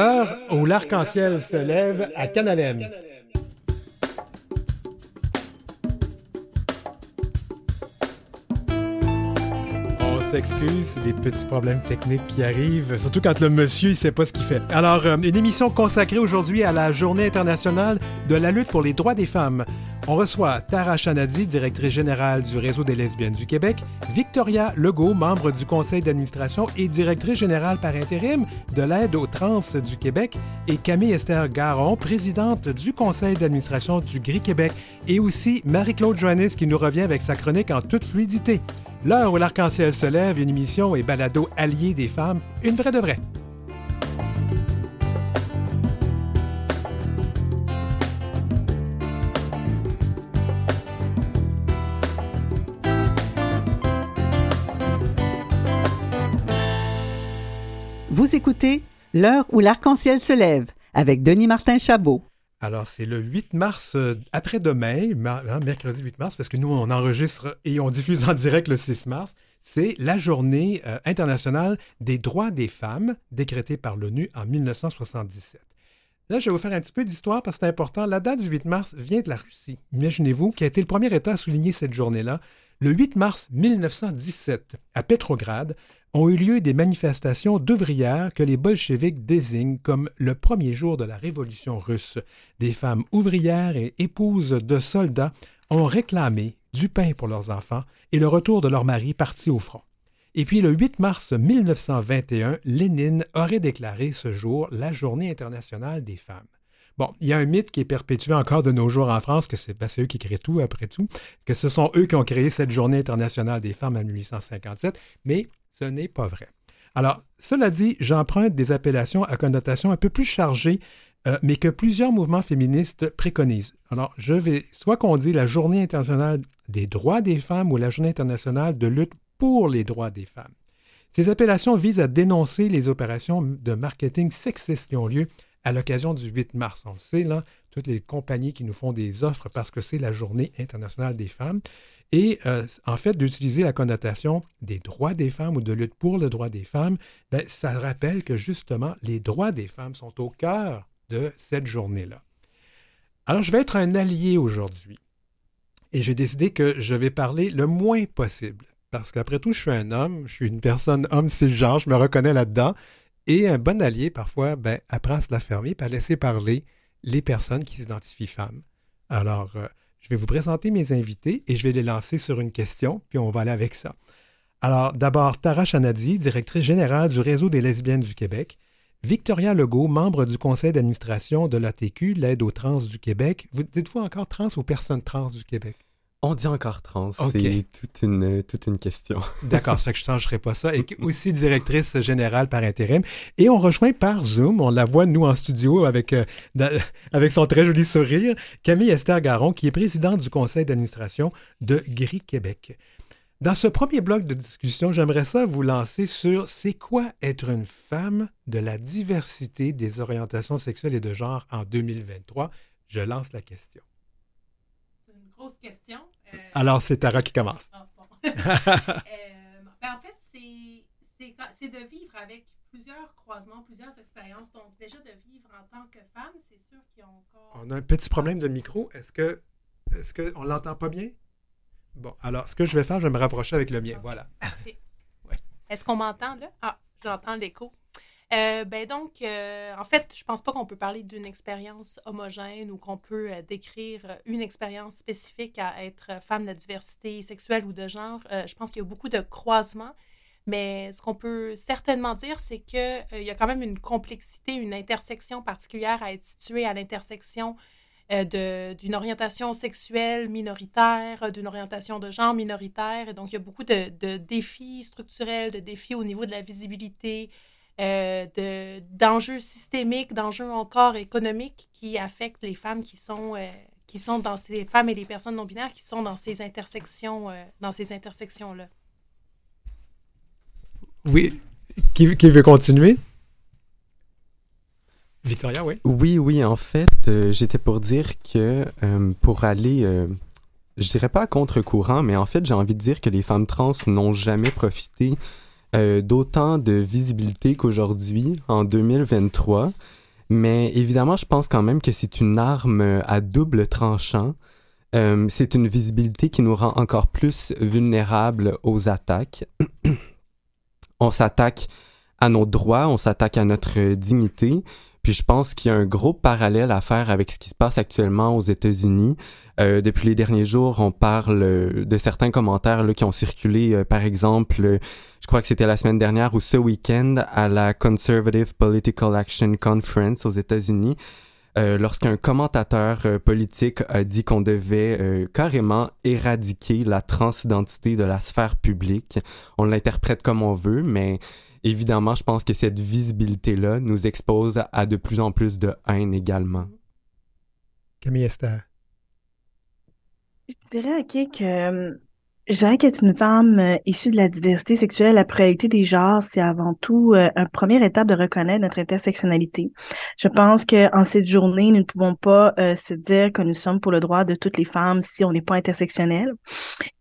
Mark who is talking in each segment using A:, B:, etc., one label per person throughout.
A: Heure où l'arc-en-ciel se lève à Canalem. On s'excuse, des petits problèmes techniques qui arrivent, surtout quand le monsieur ne sait pas ce qu'il fait. Alors, euh, une émission consacrée aujourd'hui à la Journée internationale de la lutte pour les droits des femmes. On reçoit Tara Chanadi, directrice générale du Réseau des lesbiennes du Québec, Victoria Legault, membre du conseil d'administration et directrice générale par intérim de l'aide aux trans du Québec, et Camille Esther Garon, présidente du conseil d'administration du Gris Québec, et aussi Marie-Claude Joannis qui nous revient avec sa chronique en toute fluidité. L'heure où l'arc-en-ciel se lève, une émission et balado allié des femmes, une vraie de vraie.
B: Vous écoutez L'heure où l'arc-en-ciel se lève avec Denis Martin Chabot.
A: Alors, c'est le 8 mars, euh, après-demain, ma- hein, mercredi 8 mars, parce que nous, on enregistre et on diffuse en direct le 6 mars. C'est la journée euh, internationale des droits des femmes, décrétée par l'ONU en 1977. Là, je vais vous faire un petit peu d'histoire parce que c'est important. La date du 8 mars vient de la Russie. Imaginez-vous, qui a été le premier État à souligner cette journée-là. Le 8 mars 1917, à Petrograd, ont eu lieu des manifestations d'ouvrières que les bolcheviks désignent comme le premier jour de la révolution russe. Des femmes ouvrières et épouses de soldats ont réclamé du pain pour leurs enfants et le retour de leurs maris partis au front. Et puis le 8 mars 1921, Lénine aurait déclaré ce jour la Journée internationale des femmes. Bon, il y a un mythe qui est perpétué encore de nos jours en France, que c'est ben, eux qui créent tout après tout, que ce sont eux qui ont créé cette Journée internationale des femmes en 1857, mais ce n'est pas vrai. Alors, cela dit, j'emprunte des appellations à connotation un peu plus chargée, euh, mais que plusieurs mouvements féministes préconisent. Alors, je vais, soit qu'on dit la Journée internationale des droits des femmes ou la Journée internationale de lutte pour les droits des femmes. Ces appellations visent à dénoncer les opérations de marketing sexiste qui ont lieu à l'occasion du 8 mars. On le sait, là, toutes les compagnies qui nous font des offres parce que c'est la Journée internationale des femmes. Et euh, en fait, d'utiliser la connotation des droits des femmes ou de lutte pour le droit des femmes, ben, ça rappelle que justement, les droits des femmes sont au cœur de cette journée-là. Alors, je vais être un allié aujourd'hui. Et j'ai décidé que je vais parler le moins possible. Parce qu'après tout, je suis un homme, je suis une personne homme cisgenre, je me reconnais là-dedans. Et un bon allié, parfois, ben, apprend à se la fermer et à laisser parler les personnes qui s'identifient femmes. Alors, euh, je vais vous présenter mes invités et je vais les lancer sur une question, puis on va aller avec ça. Alors, d'abord, Tara Chanadi, directrice générale du Réseau des lesbiennes du Québec. Victoria Legault, membre du conseil d'administration de l'ATQ, l'aide aux trans du Québec. Vous dites-vous encore trans aux personnes trans du Québec?
C: On dit encore trans, c'est toute une, toute une question.
A: D'accord, ça fait que je ne changerai pas ça. Et aussi directrice générale par intérim. Et on rejoint par Zoom, on la voit nous en studio avec, euh, avec son très joli sourire, Camille Esther Garon, qui est présidente du conseil d'administration de Gris Québec. Dans ce premier bloc de discussion, j'aimerais ça vous lancer sur c'est quoi être une femme de la diversité des orientations sexuelles et de genre en 2023. Je lance la question.
D: Question. Euh,
A: Alors, c'est Tara qui commence.
D: ah, bon. Euh, ben, en fait, c'est- de vivre avec plusieurs croisements, plusieurs expériences. Donc, déjà de vivre en tant que femme, c'est sûr qu'il y a encore.
A: On a un petit problème de micro. Est-ce que est-ce qu'on l'entend pas bien? Bon, alors ce que je vais faire, je vais me rapprocher avec le mien. Voilà.
D: Parfait.
A: Ouais.
D: Est-ce qu'on m'entend là? Ah, j'entends l'écho. Euh, ben donc, euh, en fait, je pense pas qu'on peut parler d'une expérience homogène ou qu'on peut euh, décrire euh, une expérience spécifique à être femme de diversité sexuelle ou de genre. Je pense qu'il y a beaucoup de croisements, mais ce qu'on peut certainement dire, c'est qu'il y a quand même une complexité, une intersection particulière à être située à l'intersection d'une orientation sexuelle minoritaire, d'une orientation de genre minoritaire. Et donc, il y a beaucoup de défis structurels, de défis au niveau de la visibilité, euh, de- d'enjeux systémiques, d'enjeux encore économiques qui affectent les femmes qui sont, euh, qui sont dans ces femmes et les personnes non binaires qui sont dans ces intersections, euh, dans ces intersections-là.
A: Oui. Qui, qui veut continuer? Victoria, oui.
C: Oui, oui, en fait, euh, j'étais pour dire que euh, pour aller, euh, je dirais pas à contre-courant, mais en fait, j'ai envie de dire que les femmes trans n'ont jamais profité euh, d'autant de visibilité qu'aujourd'hui, en 2023. Mais évidemment, je pense quand même que c'est une arme à double tranchant. Euh, c'est une visibilité qui nous rend encore plus vulnérables aux attaques. on s'attaque à nos droits, on s'attaque à notre dignité. Puis je pense qu'il y a un gros parallèle à faire avec ce qui se passe actuellement aux États-Unis. Euh, depuis les derniers jours, on parle de certains commentaires là, qui ont circulé, euh, par exemple, euh, je crois que c'était la semaine dernière ou ce week-end à la Conservative Political Action Conference aux États-Unis. Euh, lorsqu'un commentateur politique a dit qu'on devait carrément éradiquer la transidentité de la sphère publique. On l'interprète comme on veut, mais évidemment, je pense que cette visibilité-là nous expose à de plus en plus de haine également.
A: Camille Esther.
E: Je dirais, OK, que je dirais qu'être une femme euh, issue de la diversité sexuelle, la pluralité des genres, c'est avant tout euh, une première étape de reconnaître notre intersectionnalité. Je pense qu'en cette journée, nous ne pouvons pas euh, se dire que nous sommes pour le droit de toutes les femmes si on n'est pas intersectionnel.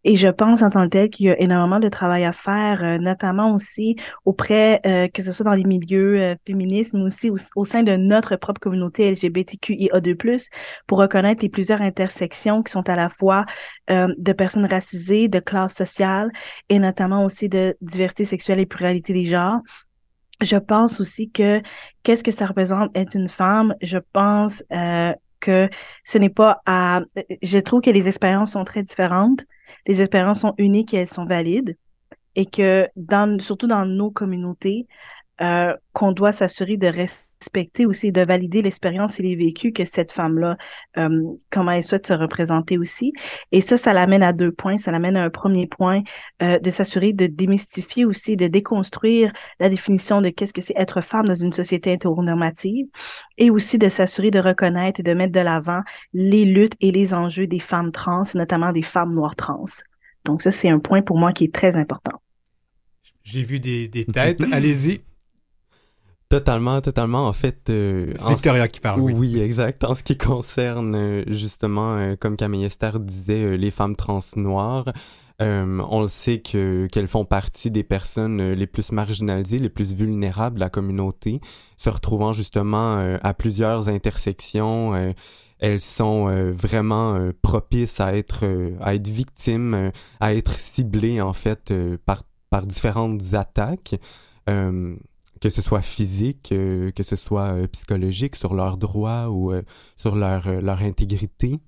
E: Et je pense en tant que tel qu'il y a énormément de travail à faire, notamment aussi auprès, que ce soit dans les milieux féministes, mais aussi au, sein de notre propre communauté LGBTQIA2+, pour reconnaître les plusieurs intersections qui sont à la fois de personnes racisées, de classe sociale et notamment aussi de diversité sexuelle et pluralité des genres. Je pense aussi que qu'est-ce que ça représente être une femme? Je pense euh, que ce n'est pas à... Je trouve que les expériences sont très différentes. Les expériences sont uniques et elles sont valides. Et que dans, surtout dans nos communautés, euh, qu'on doit s'assurer de rester respecter aussi, de valider l'expérience et les vécus que cette femme-là, euh, comment elle souhaite se représenter aussi. Et ça, ça l'amène à deux points. Ça l'amène à un premier point euh, de s'assurer de démystifier aussi, de déconstruire la définition de qu'est-ce que c'est être femme dans une société hétéronormative et aussi de s'assurer de reconnaître et de mettre de l'avant les luttes et les enjeux des femmes trans, notamment des femmes noires trans. Donc ça, c'est un point pour moi qui est très important.
A: J'ai vu des, des têtes. Allez-y.
C: Totalement, totalement. En fait,
A: euh, c'est Victoria qui parle.
C: Oui. oui, exact. En ce qui concerne euh, justement, euh, comme Camille Esther disait, les femmes trans noires, on le sait que qu'elles font partie des personnes les plus marginalisées, les plus vulnérables de la communauté, se retrouvant justement à plusieurs intersections. elles sont vraiment propices à être à être victimes, à être ciblées en fait par par différentes attaques que ce soit physique, euh, que ce soit euh, psychologique, sur leurs droits ou euh, sur leur, leur intégrité?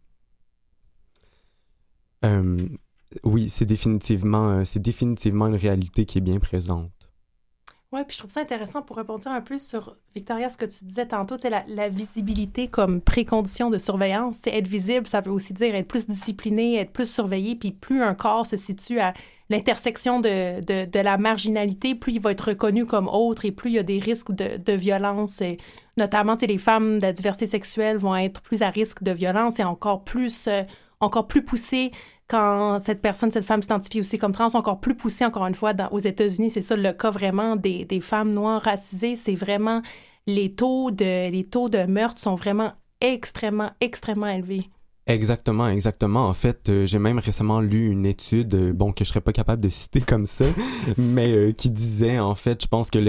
C: oui, c'est définitivement, c'est définitivement une réalité qui est bien présente.
D: Oui, puis je trouve ça intéressant pour répondre un peu sur, Victoria, ce que tu disais tantôt, la, la visibilité comme précondition de surveillance. c'est être visible, ça veut aussi dire être plus discipliné, être plus surveillé, puis plus un corps se situe à l'intersection de, de, la marginalité, plus il va être reconnu comme autre et plus il y a des risques de, de violence. Et notamment, les femmes de la diversité sexuelle vont être plus à risque de violence et encore plus, euh, encore plus poussées quand cette personne, cette femme s'identifie aussi comme trans, encore plus poussée, encore une fois, aux États-Unis. C'est ça le cas vraiment des, des femmes noires racisées. C'est vraiment les taux de, les taux de meurtre sont vraiment extrêmement, extrêmement élevés.
C: Exactement, exactement. En fait, euh, j'ai même récemment lu une étude, euh, bon, que je serais pas capable de citer comme ça, mais euh, qui disait, en fait, je pense que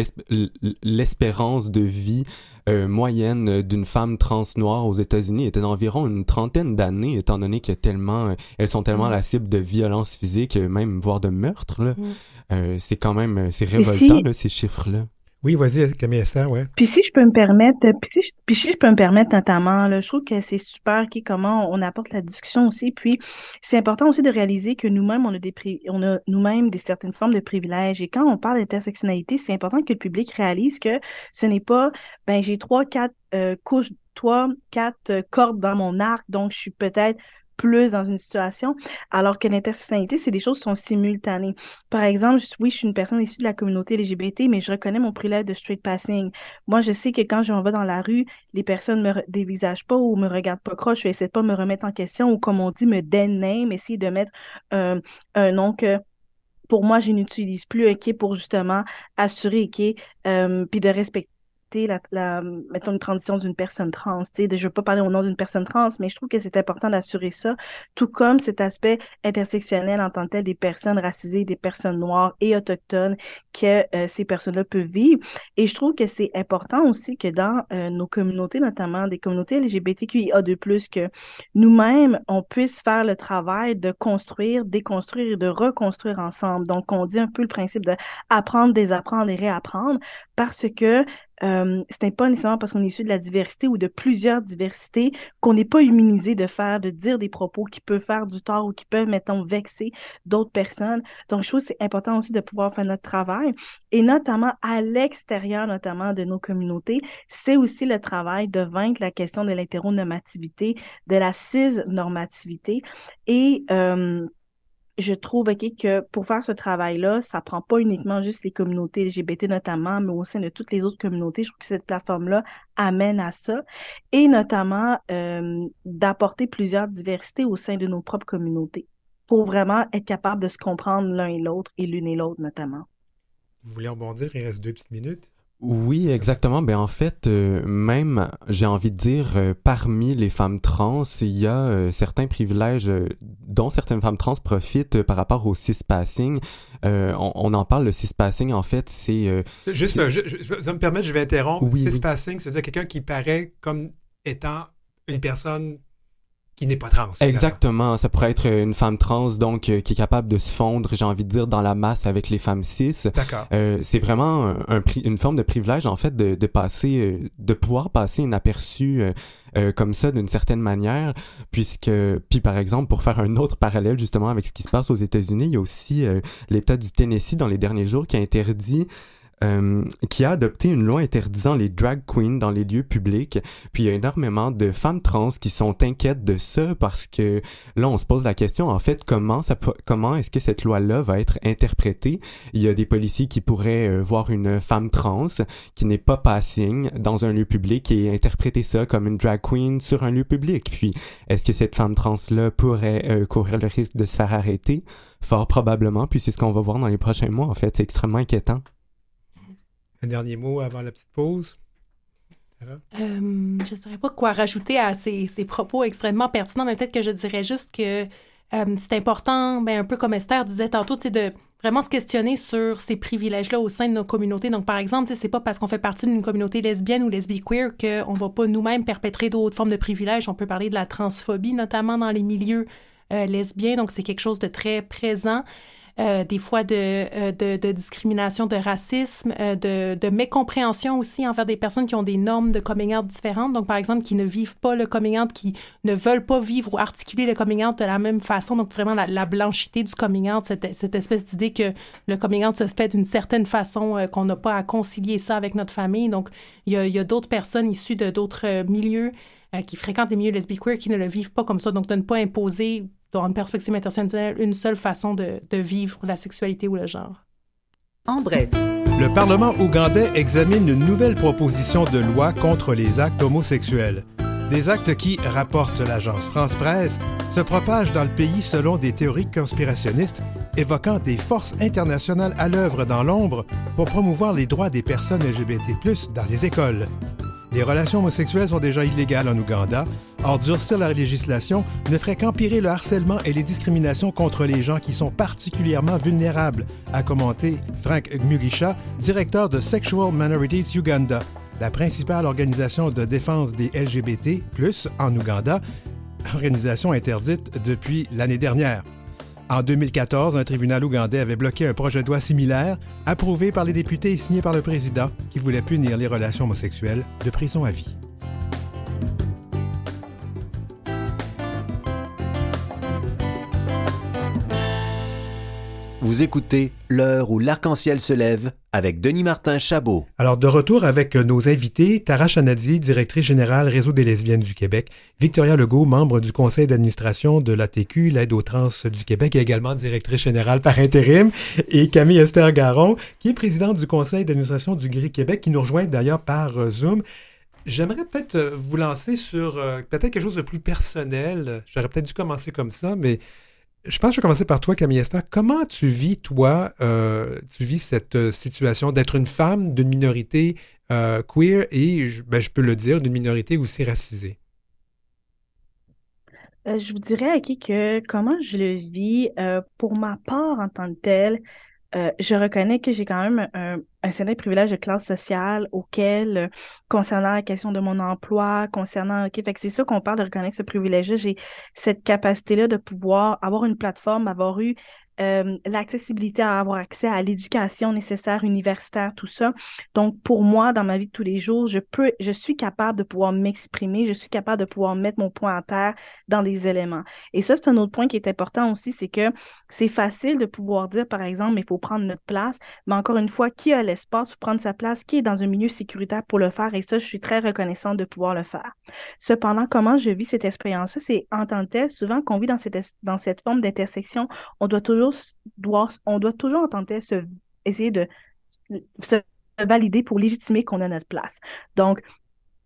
C: l'espérance de vie moyenne d'une femme trans noire aux États-Unis était d'environ une trentaine d'années, étant donné que tellement, elles sont tellement la cible de violences physiques, même voire de meurtres. Là. c'est quand même, c'est révoltant, ces chiffres-là.
A: Oui, vas-y, Camille Esther, ouais.
E: Puis si je peux me permettre, puis si, je peux me permettre notamment, là, je trouve que c'est super qui comment on apporte la discussion aussi. Puis c'est important aussi de réaliser que nous-mêmes, on a des on a nous-mêmes des certaines formes de privilèges. Et quand on parle d'intersectionnalité, c'est important que le public réalise que ce n'est pas ben j'ai trois, quatre euh, couches, trois, quatre euh, cordes dans mon arc, donc je suis peut-être plus dans une situation, alors que l'intersectionnalité, c'est des choses qui sont simultanées. Par exemple, oui, je suis une personne issue de la communauté LGBT, mais je reconnais mon privilège de straight passing. Moi, je sais que quand je m'en vais dans la rue, les personnes me dévisagent pas ou me regardent pas croche, essayer de pas me remettre en question ou, comme on dit, me name, essayer de mettre un nom que pour moi, je n'utilise plus, OK, pour justement assurer, OK, euh, puis de respecter la, mettons, une transition d'une personne trans. Je ne veux pas parler au nom d'une personne trans, mais je trouve que c'est important d'assurer ça, tout comme cet aspect intersectionnel en tant que tel des personnes racisées, des personnes noires et autochtones que euh, ces personnes-là peuvent vivre. Et je trouve que c'est important aussi que dans euh, nos communautés, notamment des communautés LGBTQIA2+, que nous-mêmes, on puisse faire le travail de construire, déconstruire et de reconstruire ensemble. Donc, on dit un peu le principe de apprendre, désapprendre et réapprendre parce que euh, ce n'est pas nécessairement parce qu'on est issu de la diversité ou de plusieurs diversités qu'on n'est pas immunisé de faire, de dire des propos qui peuvent faire du tort ou qui peuvent, mettons, vexer d'autres personnes. Donc, je trouve que c'est important aussi de pouvoir faire notre travail et notamment à l'extérieur, notamment de nos communautés, c'est aussi le travail de vaincre la question de l'hétéronormativité, de la cis-normativité et euh, je trouve que pour faire ce travail-là, ça prend pas uniquement juste les communautés LGBT notamment, mais aussi de toutes les autres communautés. Je trouve que cette plateforme-là amène à ça, et notamment euh, d'apporter plusieurs diversités au sein de nos propres communautés pour vraiment être capable de se comprendre l'un et l'autre et l'une et l'autre notamment.
A: Vous voulez rebondir? Il reste deux petites minutes.
C: Oui, exactement. Ben en fait, euh, même, j'ai envie de dire, euh, parmi les femmes trans, il y a euh, certains privilèges dont certaines femmes trans profitent par rapport au cispassing. On, on, en parle, le cispassing, en fait, c'est...
A: Juste, je, je, me permettre, je vais interrompre. Oui, cispassing, c'est-à-dire quelqu'un qui paraît comme étant une personne qui n'est pas trans.
C: Exactement. Ça pourrait être une femme trans, donc, euh, qui est capable de se fondre, j'ai envie de dire, dans la masse avec les femmes cis.
A: D'accord.
C: Euh, c'est vraiment un, une forme de privilège, en fait, de, de passer, euh, de pouvoir passer inaperçu euh, comme ça d'une certaine manière, puisque, puis par exemple, pour faire un autre parallèle justement avec ce qui se passe aux États-Unis, il y a aussi l'État du Tennessee dans les derniers jours qui a interdit euh, qui a adopté une loi interdisant les drag queens dans les lieux publics. Puis il y a énormément de femmes trans qui sont inquiètes de ça parce que là on se pose la question en fait comment comment est-ce que cette loi-là va être interprétée? Il y a des policiers qui pourraient euh, voir une femme trans qui n'est pas passing dans un lieu public et interpréter ça comme une drag queen sur un lieu public. Puis est-ce que cette femme trans là pourrait euh, courir le risque de se faire arrêter? Fort probablement. Puis c'est ce qu'on va voir dans les prochains mois en fait. C'est extrêmement inquiétant.
A: Un dernier mot avant la petite pause?
D: Euh, je ne saurais pas quoi rajouter à ces, ces propos extrêmement pertinents, mais peut-être que je dirais juste que euh, c'est important, ben, un peu comme Esther disait tantôt, de vraiment se questionner sur ces privilèges-là au sein de nos communautés. Donc, par exemple, c'est pas parce qu'on fait partie d'une communauté lesbienne ou lesbi-queer qu'on va pas nous-mêmes perpétrer d'autres formes de privilèges. On peut parler de la transphobie, notamment dans les milieux euh, lesbiens. Donc, c'est quelque chose de très présent. Euh, des fois de, euh, de, discrimination, de racisme, euh, de, mécompréhension aussi envers des personnes qui ont des normes de coming out différentes. Donc, par exemple, qui ne vivent pas le coming out, qui ne veulent pas vivre ou articuler le coming out de la même façon. Donc, vraiment, la, la blanchité du coming out, cette, espèce d'idée que le coming out se fait d'une certaine façon, qu'on n'a pas à concilier ça avec notre famille. Donc, il y a, d'autres personnes issues de d'autres milieux qui fréquentent les milieux lesbiques qui ne le vivent pas comme ça. Donc, de ne pas imposer dans une perspective intersectionnelle, une seule façon de, de vivre la sexualité ou le genre?
B: En bref.
A: Le Parlement ougandais examine une nouvelle proposition de loi contre les actes homosexuels. Des actes qui, rapporte l'agence France-Presse, se propagent dans le pays selon des théories conspirationnistes évoquant des forces internationales à l'œuvre dans l'ombre pour promouvoir les droits des personnes LGBT+ dans les écoles. Les relations homosexuelles sont déjà illégales en Ouganda. Or, durcir la législation ne ferait qu'empirer le harcèlement et les discriminations contre les gens qui sont particulièrement vulnérables, a commenté Frank Mugisha, directeur de Sexual Minorities Uganda, la principale organisation de défense des LGBT, en Ouganda, organisation interdite depuis l'année dernière. En 2014, un tribunal ougandais avait bloqué un projet de loi similaire, approuvé par les députés et signé par le président, qui voulait punir les relations homosexuelles de prison à vie.
F: Vous écoutez L'heure où l'arc-en-ciel se lève avec Denis Martin Chabot.
A: Alors, de retour avec nos invités, Tara Chanadi, directrice générale Réseau des lesbiennes du Québec, Victoria Legault, membre du conseil d'administration de l'ATQ, l'aide aux trans du Québec, et également directrice générale par intérim, et Camille Esther Garon, qui est présidente du conseil d'administration du GRI Québec, qui nous rejoint d'ailleurs par euh, Zoom. J'aimerais peut-être euh, vous lancer sur euh, peut-être quelque chose de plus personnel. J'aurais peut-être dû commencer comme ça, mais je pense que je vais commencer par toi, Camille Esther. Comment tu vis, toi, euh, tu vis cette euh, situation d'être une femme d'une minorité euh, queer et, ben, je peux le dire, d'une minorité aussi racisée?
E: Je vous dirais, Aki, que comment je le vis, pour ma part en tant que telle, euh, je reconnais que j'ai quand même un, certain privilège de classe sociale auquel, euh, concernant la question de mon emploi, concernant, OK, fait que c'est ça qu'on parle de reconnaître ce privilège-là, j'ai cette capacité-là de pouvoir avoir une plateforme, avoir eu euh, l'accessibilité à avoir accès à l'éducation nécessaire, universitaire, tout ça. Donc, pour moi, dans ma vie de tous les jours, je peux, je suis capable de pouvoir m'exprimer, je suis capable de pouvoir mettre mon point à terre dans des éléments. Et ça, c'est un autre point qui est important aussi, c'est que c'est facile de pouvoir dire, par exemple, il faut prendre notre place, mais encore une fois, qui a l'espace pour prendre sa place, qui est dans un milieu sécuritaire pour le faire, et ça, je suis très reconnaissante de pouvoir le faire. Cependant, comment je vis cette expérience-là, c'est en tant que tel, souvent qu'on vit dans cette, dans cette forme d'intersection, on doit toujours, doit, on doit toujours tel se, essayer de se valider pour légitimer qu'on a notre place. Donc,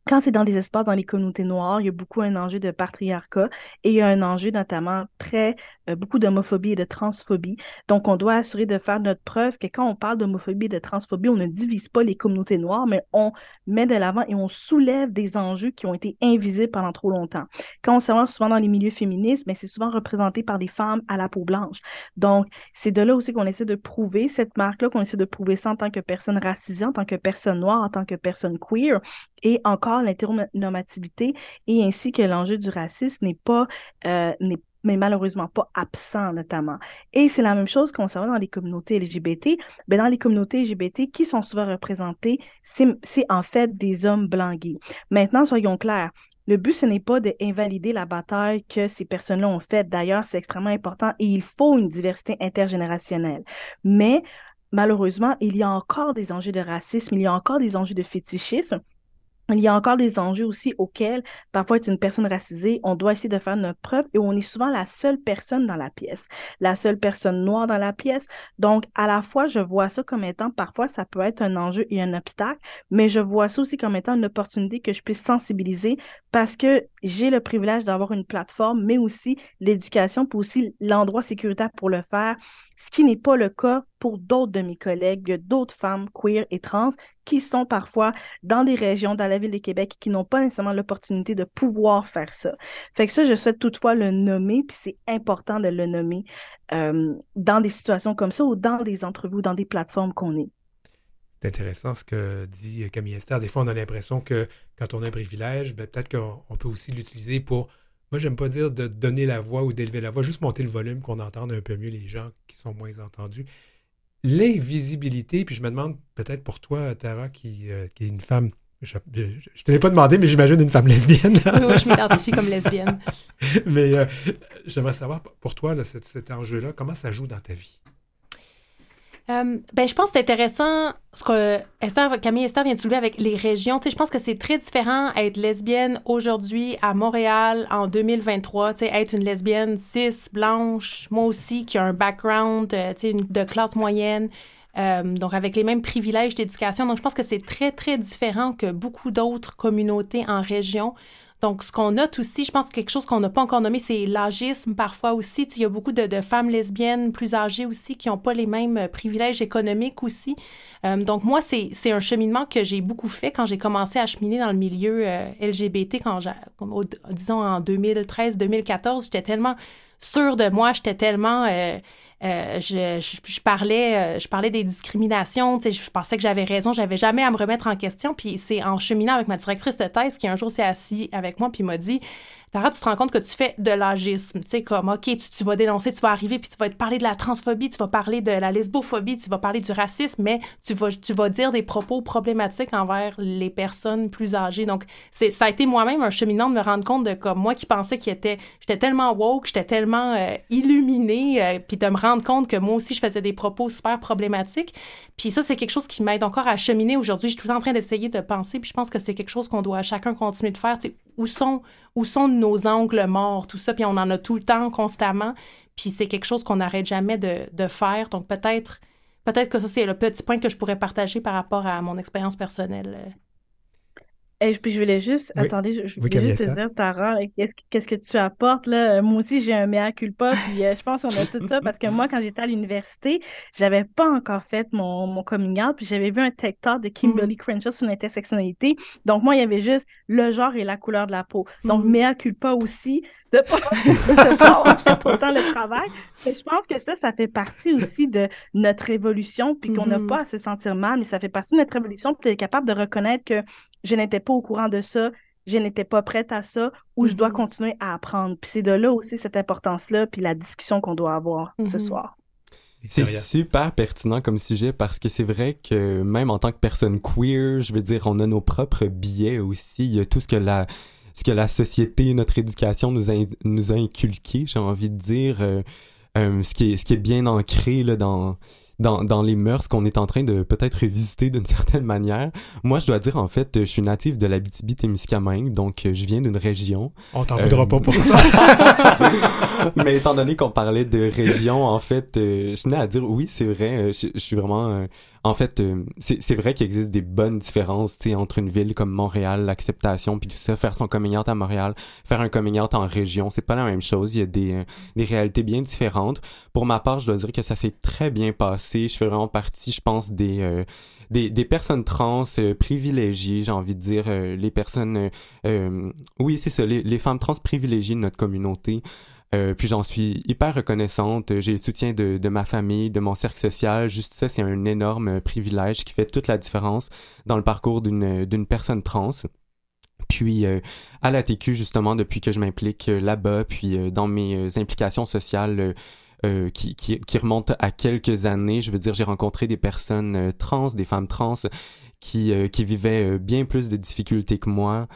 E: quand c'est dans des espaces dans les communautés noires, il y a beaucoup un enjeu de patriarcat et il y a un enjeu notamment très, beaucoup d'homophobie et de transphobie. Donc, on doit assurer de faire notre preuve que quand on parle d'homophobie et de transphobie, on ne divise pas les communautés noires, mais on met de l'avant et on soulève des enjeux qui ont été invisibles pendant trop longtemps. Quand on s'avance souvent dans les milieux féministes, mais c'est souvent représenté par des femmes à la peau blanche. Donc, c'est de là aussi qu'on essaie de prouver cette marque-là, qu'on essaie de prouver ça en tant que personne racisée, en tant que personne noire, en tant que personne queer et encore l'hétéronormativité et ainsi que l'enjeu du racisme n'est pas, euh, n'est mais malheureusement pas absent notamment. Et c'est la même chose concernant dans les communautés LGBT. Ben, dans les communautés LGBT, qui sont souvent représentées, c'est en fait des hommes blancs gays. Maintenant, soyons clairs, le but, ce n'est pas d'invalider la bataille que ces personnes-là ont faite. D'ailleurs, c'est extrêmement important et il faut une diversité intergénérationnelle. Mais malheureusement, il y a encore des enjeux de racisme, il y a encore des enjeux de fétichisme. Il y a encore des enjeux aussi auxquels, parfois, être une personne racisée, on doit essayer de faire notre preuve et on est souvent la seule personne dans la pièce, la seule personne noire dans la pièce. Donc, à la fois, je vois ça comme étant, parfois, ça peut être un enjeu et un obstacle, mais je vois ça aussi comme étant une opportunité que je puisse sensibiliser parce que j'ai le privilège d'avoir une plateforme, mais aussi l'éducation, puis aussi l'endroit sécuritaire pour le faire, ce qui n'est pas le cas pour d'autres de mes collègues, d'autres femmes queer et trans qui sont parfois dans des régions, dans la ville de Québec, qui n'ont pas nécessairement l'opportunité de pouvoir faire ça. Fait que ça, je souhaite toutefois le nommer, puis c'est important de le nommer euh, dans des situations comme ça ou dans des entrevues, dans des plateformes qu'on est.
A: C'est intéressant ce que dit Camille Esther. Des fois, on a l'impression que quand on a un privilège, ben, peut-être qu'on on peut aussi l'utiliser pour. Moi, j'aime pas dire de donner la voix ou d'élever la voix, juste monter le volume, qu'on entende un peu mieux les gens qui sont moins entendus. L'invisibilité, puis je me demande peut-être pour toi, Tara, qui, euh, qui est une femme. Je ne te l'ai pas demandé, mais j'imagine une femme lesbienne.
D: Oui, oui, je m'identifie comme lesbienne.
A: mais euh, j'aimerais savoir pour toi, là, cet, cet enjeu-là, comment ça joue dans ta vie?
D: Euh, ben, je pense que c'est intéressant ce que Esther, Camille Esther vient de soulever avec les régions. Tu sais, je pense que c'est très différent être lesbienne aujourd'hui à Montréal en 2023. Tu sais, être une lesbienne cis, blanche, moi aussi, qui a un background euh, tu sais, de classe moyenne. euh, donc, avec les mêmes privilèges d'éducation. Donc, je pense que c'est très, très différent que beaucoup d'autres communautés en région. Donc, ce qu'on note aussi, je pense que quelque chose qu'on n'a pas encore nommé, c'est l'agisme parfois aussi. Il y a beaucoup de, femmes lesbiennes plus âgées aussi qui n'ont pas les mêmes euh, privilèges économiques aussi. Euh, donc, moi, c'est un cheminement que j'ai beaucoup fait quand j'ai commencé à cheminer dans le milieu euh, LGBT, quand disons en 2013-2014, j'étais tellement sûre de moi, j'étais tellement... euh, je, parlais, euh, je parlais des discriminations, je pensais que j'avais raison, j'avais jamais à me remettre en question. Puis c'est en cheminant avec ma directrice de thèse qui un jour s'est assis avec moi puis m'a dit Tara, tu te rends compte que tu fais de l'agisme. Tu sais, comme, OK, tu, vas dénoncer, tu vas arriver, puis tu vas te parler de la transphobie, tu vas parler de la lesbophobie, tu vas parler du racisme, mais tu vas, tu vas dire des propos problématiques envers les personnes plus âgées. Donc, c'est, ça a été moi-même un cheminement de me rendre compte de, comme, moi qui pensais qu'il était, j'étais tellement woke, j'étais tellement euh, illuminée, euh, puis de me rendre compte que moi aussi, je faisais des propos super problématiques. Puis ça, c'est quelque chose qui m'aide encore à cheminer aujourd'hui. Je suis tout le temps en train d'essayer de penser, puis je pense que c'est quelque chose qu'on doit chacun continuer de faire. Tu sais, où sont, où sont nos angles morts, tout ça, puis on en a tout le temps, constamment. Puis c'est quelque chose qu'on n'arrête jamais de, de faire. Donc peut-être peut-être que ça, c'est le petit point que je pourrais partager par rapport à mon expérience personnelle.
E: Et puis je voulais juste,
A: Oui.
E: attendez, je, je
A: Oui,
E: voulais juste te dire, Tara, qu'est-ce, que tu apportes là? Moi aussi, j'ai un mea culpa, puis euh, je pense qu'on a tout ça parce que moi, quand j'étais à l'université, j'avais pas encore fait mon, mon coming out, puis j'avais vu un TikTok de Kimberly Crenshaw sur l'intersectionnalité. Donc moi, il y avait juste le genre et la couleur de la peau. Donc
D: Mhm.
E: mea culpa aussi de pas, de pas autant le travail. Mais je pense que ça, ça fait partie aussi de notre évolution, puis qu'on n'a
D: Mhm.
E: pas à se sentir mal, mais ça fait partie de notre évolution, puis d'être capable de reconnaître que je n'étais pas au courant de ça, je n'étais pas prête à ça, ou je dois
D: Mhm.
E: continuer à apprendre. Puis c'est de là aussi cette importance-là, puis la discussion qu'on doit avoir ce
D: Mhm.
E: soir.
C: C'est super pertinent comme sujet parce que c'est vrai que même en tant que personne queer, je veux dire, on a nos propres biais aussi. Il y a tout ce que la, ce que la société, notre éducation nous a, nous a inculqué, j'ai envie de dire, euh, euh, ce, qui est, ce qui est bien ancré là, dans, dans, dans les mœurs qu'on est en train de peut-être revisiter d'une certaine manière. Moi, je dois dire, en fait, je suis natif de l'Abitibi-Témiscamingue, donc euh, je viens d'une région
A: On t'en
C: Euh,
A: voudra pas pour ça.
C: Mais étant donné qu'on parlait de région, en fait, euh, je tenais à dire oui, c'est vrai. je, je suis vraiment. En fait, euh, c'est vrai qu'il existe des bonnes différences, entre une ville comme Montréal, l'acceptation, puis tout ça, faire son coming out à Montréal, faire un coming out en région, c'est pas la même chose. Il y a des euh, réalités bien différentes. Pour ma part, je dois dire que ça s'est très bien passé. Je fais vraiment partie, je pense, des euh, personnes trans euh, privilégiées, j'ai envie de dire, les personnes, oui, c'est ça, les, les femmes trans privilégiées de notre communauté. Euh, puis j'en suis hyper reconnaissante. J'ai le soutien de, de ma famille, de mon cercle social. Juste ça, c'est un énorme euh, privilège qui fait toute la différence dans le parcours d'une d'une personne trans. Puis euh, à la TQ, justement, depuis que je m'implique euh, là-bas, puis euh, dans mes euh, implications sociales euh, euh, qui, qui, qui remontent à quelques années, je veux dire, j'ai rencontré des personnes euh, trans, des femmes trans qui, euh, qui vivaient euh, bien plus de difficultés que moi.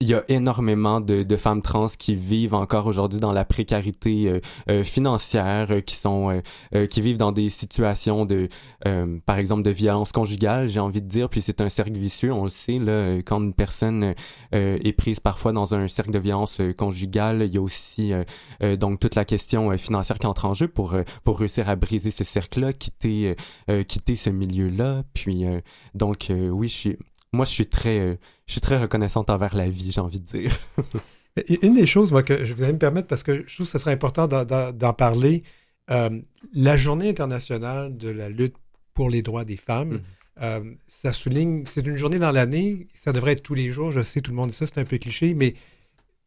C: Il y a énormément de, de femmes trans qui vivent encore aujourd'hui dans la précarité euh, euh, financière, euh, qui sont euh, euh, qui vivent dans des situations de par exemple de violence conjugale, j'ai envie de dire, puis c'est un cercle vicieux, on le sait là, quand une personne est prise parfois dans un cercle de violence conjugale, il y a aussi donc toute la question financière qui entre en jeu pour pour réussir à briser ce cercle-là, quitter quitter ce milieu-là, puis donc oui, je suis moi je suis très euh, je suis très reconnaissante envers la vie, j'ai envie de dire.
A: Une des choses, moi, que je voulais me permettre, parce que je trouve que ce serait important d'en- parler, euh, la journée internationale de la lutte pour les droits des femmes,
C: Mhm.
A: euh, ça souligne, c'est une journée dans l'année, ça devrait être tous les jours, je sais, tout le monde dit ça, c'est un peu cliché, mais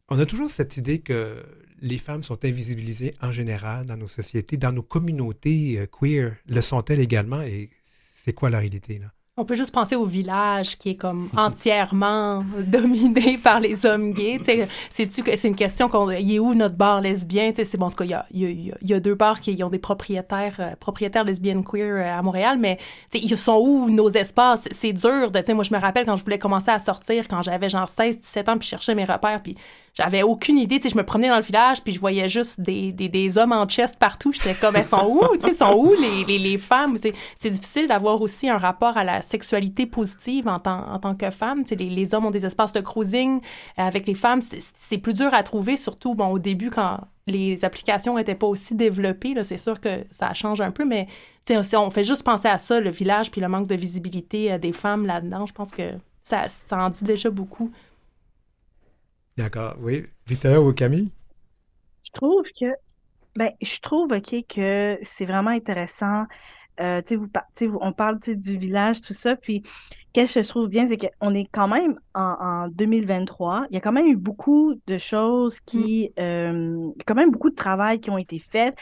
A: on a toujours cette idée que les femmes sont invisibilisées en général dans nos sociétés, dans nos communautés queer, le sont-elles également, et c'est quoi la réalité, là?
D: On peut juste penser au village qui est comme entièrement dominé par les hommes gays. C'est une question qu'on il est où notre bar lesbien? C'est bon, il y a, y a- y a- deux bars qui ont des propriétaires euh, propriétaires lesbiennes queer euh, à Montréal, mais ils sont où nos espaces? C'est dur. De, moi, je me rappelle quand je voulais commencer à sortir quand j'avais genre 16, 17 ans, puis je cherchais mes repères, puis j'avais aucune idée. Tu sais, je me promenais dans le village, puis je voyais juste des, des, hommes en chest partout. J'étais comme, elles sont où? Tu sais, sont où les, les, les femmes? C'est, difficile d'avoir aussi un rapport à la sexualité positive en tant, en tant que femme. Tu sais, les, les hommes ont des espaces de cruising. Avec les femmes, c'est, plus dur à trouver, surtout, bon, au début, quand les applications n'étaient pas aussi développées. C'est sûr que ça change un peu, mais si on fait juste penser à ça, le village, puis le manque de visibilité euh, des femmes là-dedans, je pense que ça, ça en dit déjà beaucoup.
A: D'accord, oui. Victoria ou Camille?
E: Je trouve que, ben, je trouve, OK, que c'est vraiment intéressant. Euh, vous, vous- on parle, du village, tout ça, puis qu'est-ce que je trouve bien, c'est qu'on est quand même en, en 2023. Il y a quand même eu beaucoup de choses qui, euh, quand même beaucoup de travail qui ont été faits.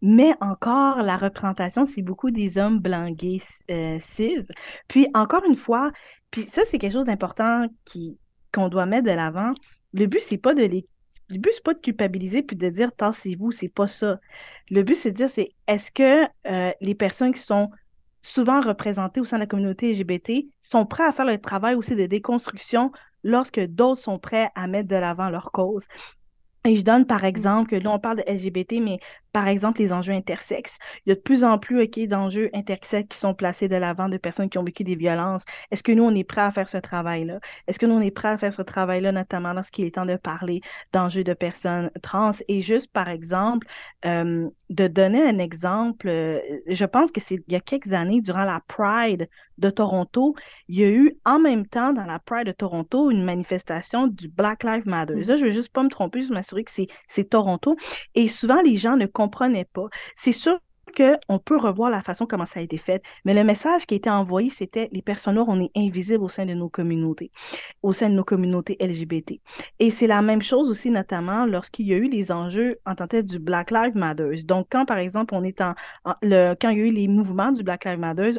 E: Mais encore, la représentation, c'est beaucoup des hommes blancs gays euh, cis. Puis encore une fois, puis ça, c'est quelque chose d'important qui qu'on doit mettre de l'avant. Le but, c'est pas de les le but, c'est pas de culpabiliser puis de dire tassez-vous, c'est pas ça. Le but, c'est de dire c'est est-ce que euh, les personnes qui sont souvent représentées au sein de la communauté LGBT sont prêts à faire le travail aussi de déconstruction lorsque d'autres sont prêts à mettre de l'avant leur cause? Et je donne par exemple que là, on parle de LGBT, mais par exemple, les enjeux intersexes. Il y a de plus en plus d'enjeux intersexes qui sont placés de l'avant de personnes qui ont vécu des violences. Est-ce que nous, on est prêt à faire ce travail-là? Est-ce que nous, on est prêt à faire ce travail-là, notamment lorsqu'il est temps de parler d'enjeux de personnes trans? Et juste, par exemple, euh, de donner un exemple, euh, je pense que c'est il y a quelques années, durant la Pride de Toronto, il y a eu en même temps dans la Pride de Toronto une manifestation du Black Lives Matter. Là, je veux juste pas me tromper, je m'assurer que c'est Toronto. Et souvent, les gens ne pas. C'est sûr qu'on peut revoir la façon comment ça a été fait, mais le message qui a été envoyé, c'était les personnes noires, on est invisibles au sein de nos communautés, au sein de nos communautés LGBT. Et c'est la même chose aussi, notamment lorsqu'il y a eu les enjeux en tant que du Black Lives Matter. Donc, quand, par exemple, on est en, le, quand il y a eu les mouvements du Black Lives Matter,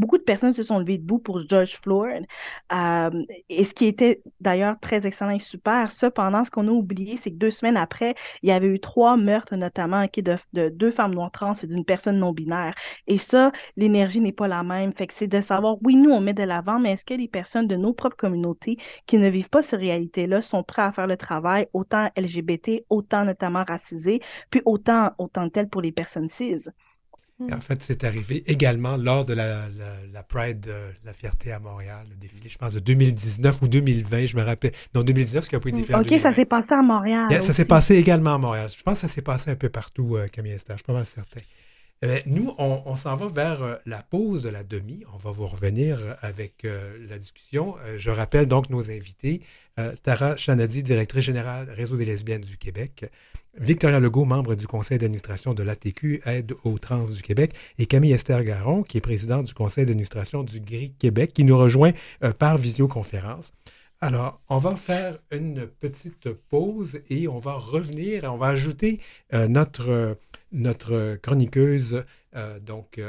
E: Beaucoup de personnes se sont levées debout pour George Floyd, euh, et ce qui était d'ailleurs très excellent et super. Cependant, ce qu'on a oublié, c'est que deux semaines après, il y avait eu trois meurtres, notamment qui de, de, deux femmes noires trans et d'une personne non binaire. Et ça, l'énergie n'est pas la même. Fait c'est de savoir, oui, nous, on met de l'avant, mais est-ce que les personnes de nos propres communautés qui ne vivent pas ces réalités-là sont prêts à faire le travail, autant LGBT, autant notamment racisés, puis autant, autant tel pour les personnes cis?
A: En fait, c'est arrivé également lors de la, la, Pride de la Fierté à Montréal, le défilé, je pense, de 2019 ou 2020, je me rappelle. Non, 2019, ce qui a pas été fait.
E: OK, ça s'est passé à Montréal.
A: ça s'est passé également à Montréal. Je pense que ça s'est passé un peu partout, euh, Camille Esther, je suis pas mal certain. Eh nous, on, s'en va vers euh, la pause de la demi. On va vous revenir avec euh, la discussion. je rappelle donc nos invités. Tara Chanadi, directrice générale Réseau des lesbiennes du Québec. Victoria Legault, membre du conseil d'administration de l'ATQ, Aide aux trans du Québec, et Camille Esther Garon, qui est présidente du conseil d'administration du GRI Québec, qui nous rejoint euh, par visioconférence. Alors, on va faire une petite pause et on va revenir, on va ajouter euh, notre, notre chroniqueuse, euh, donc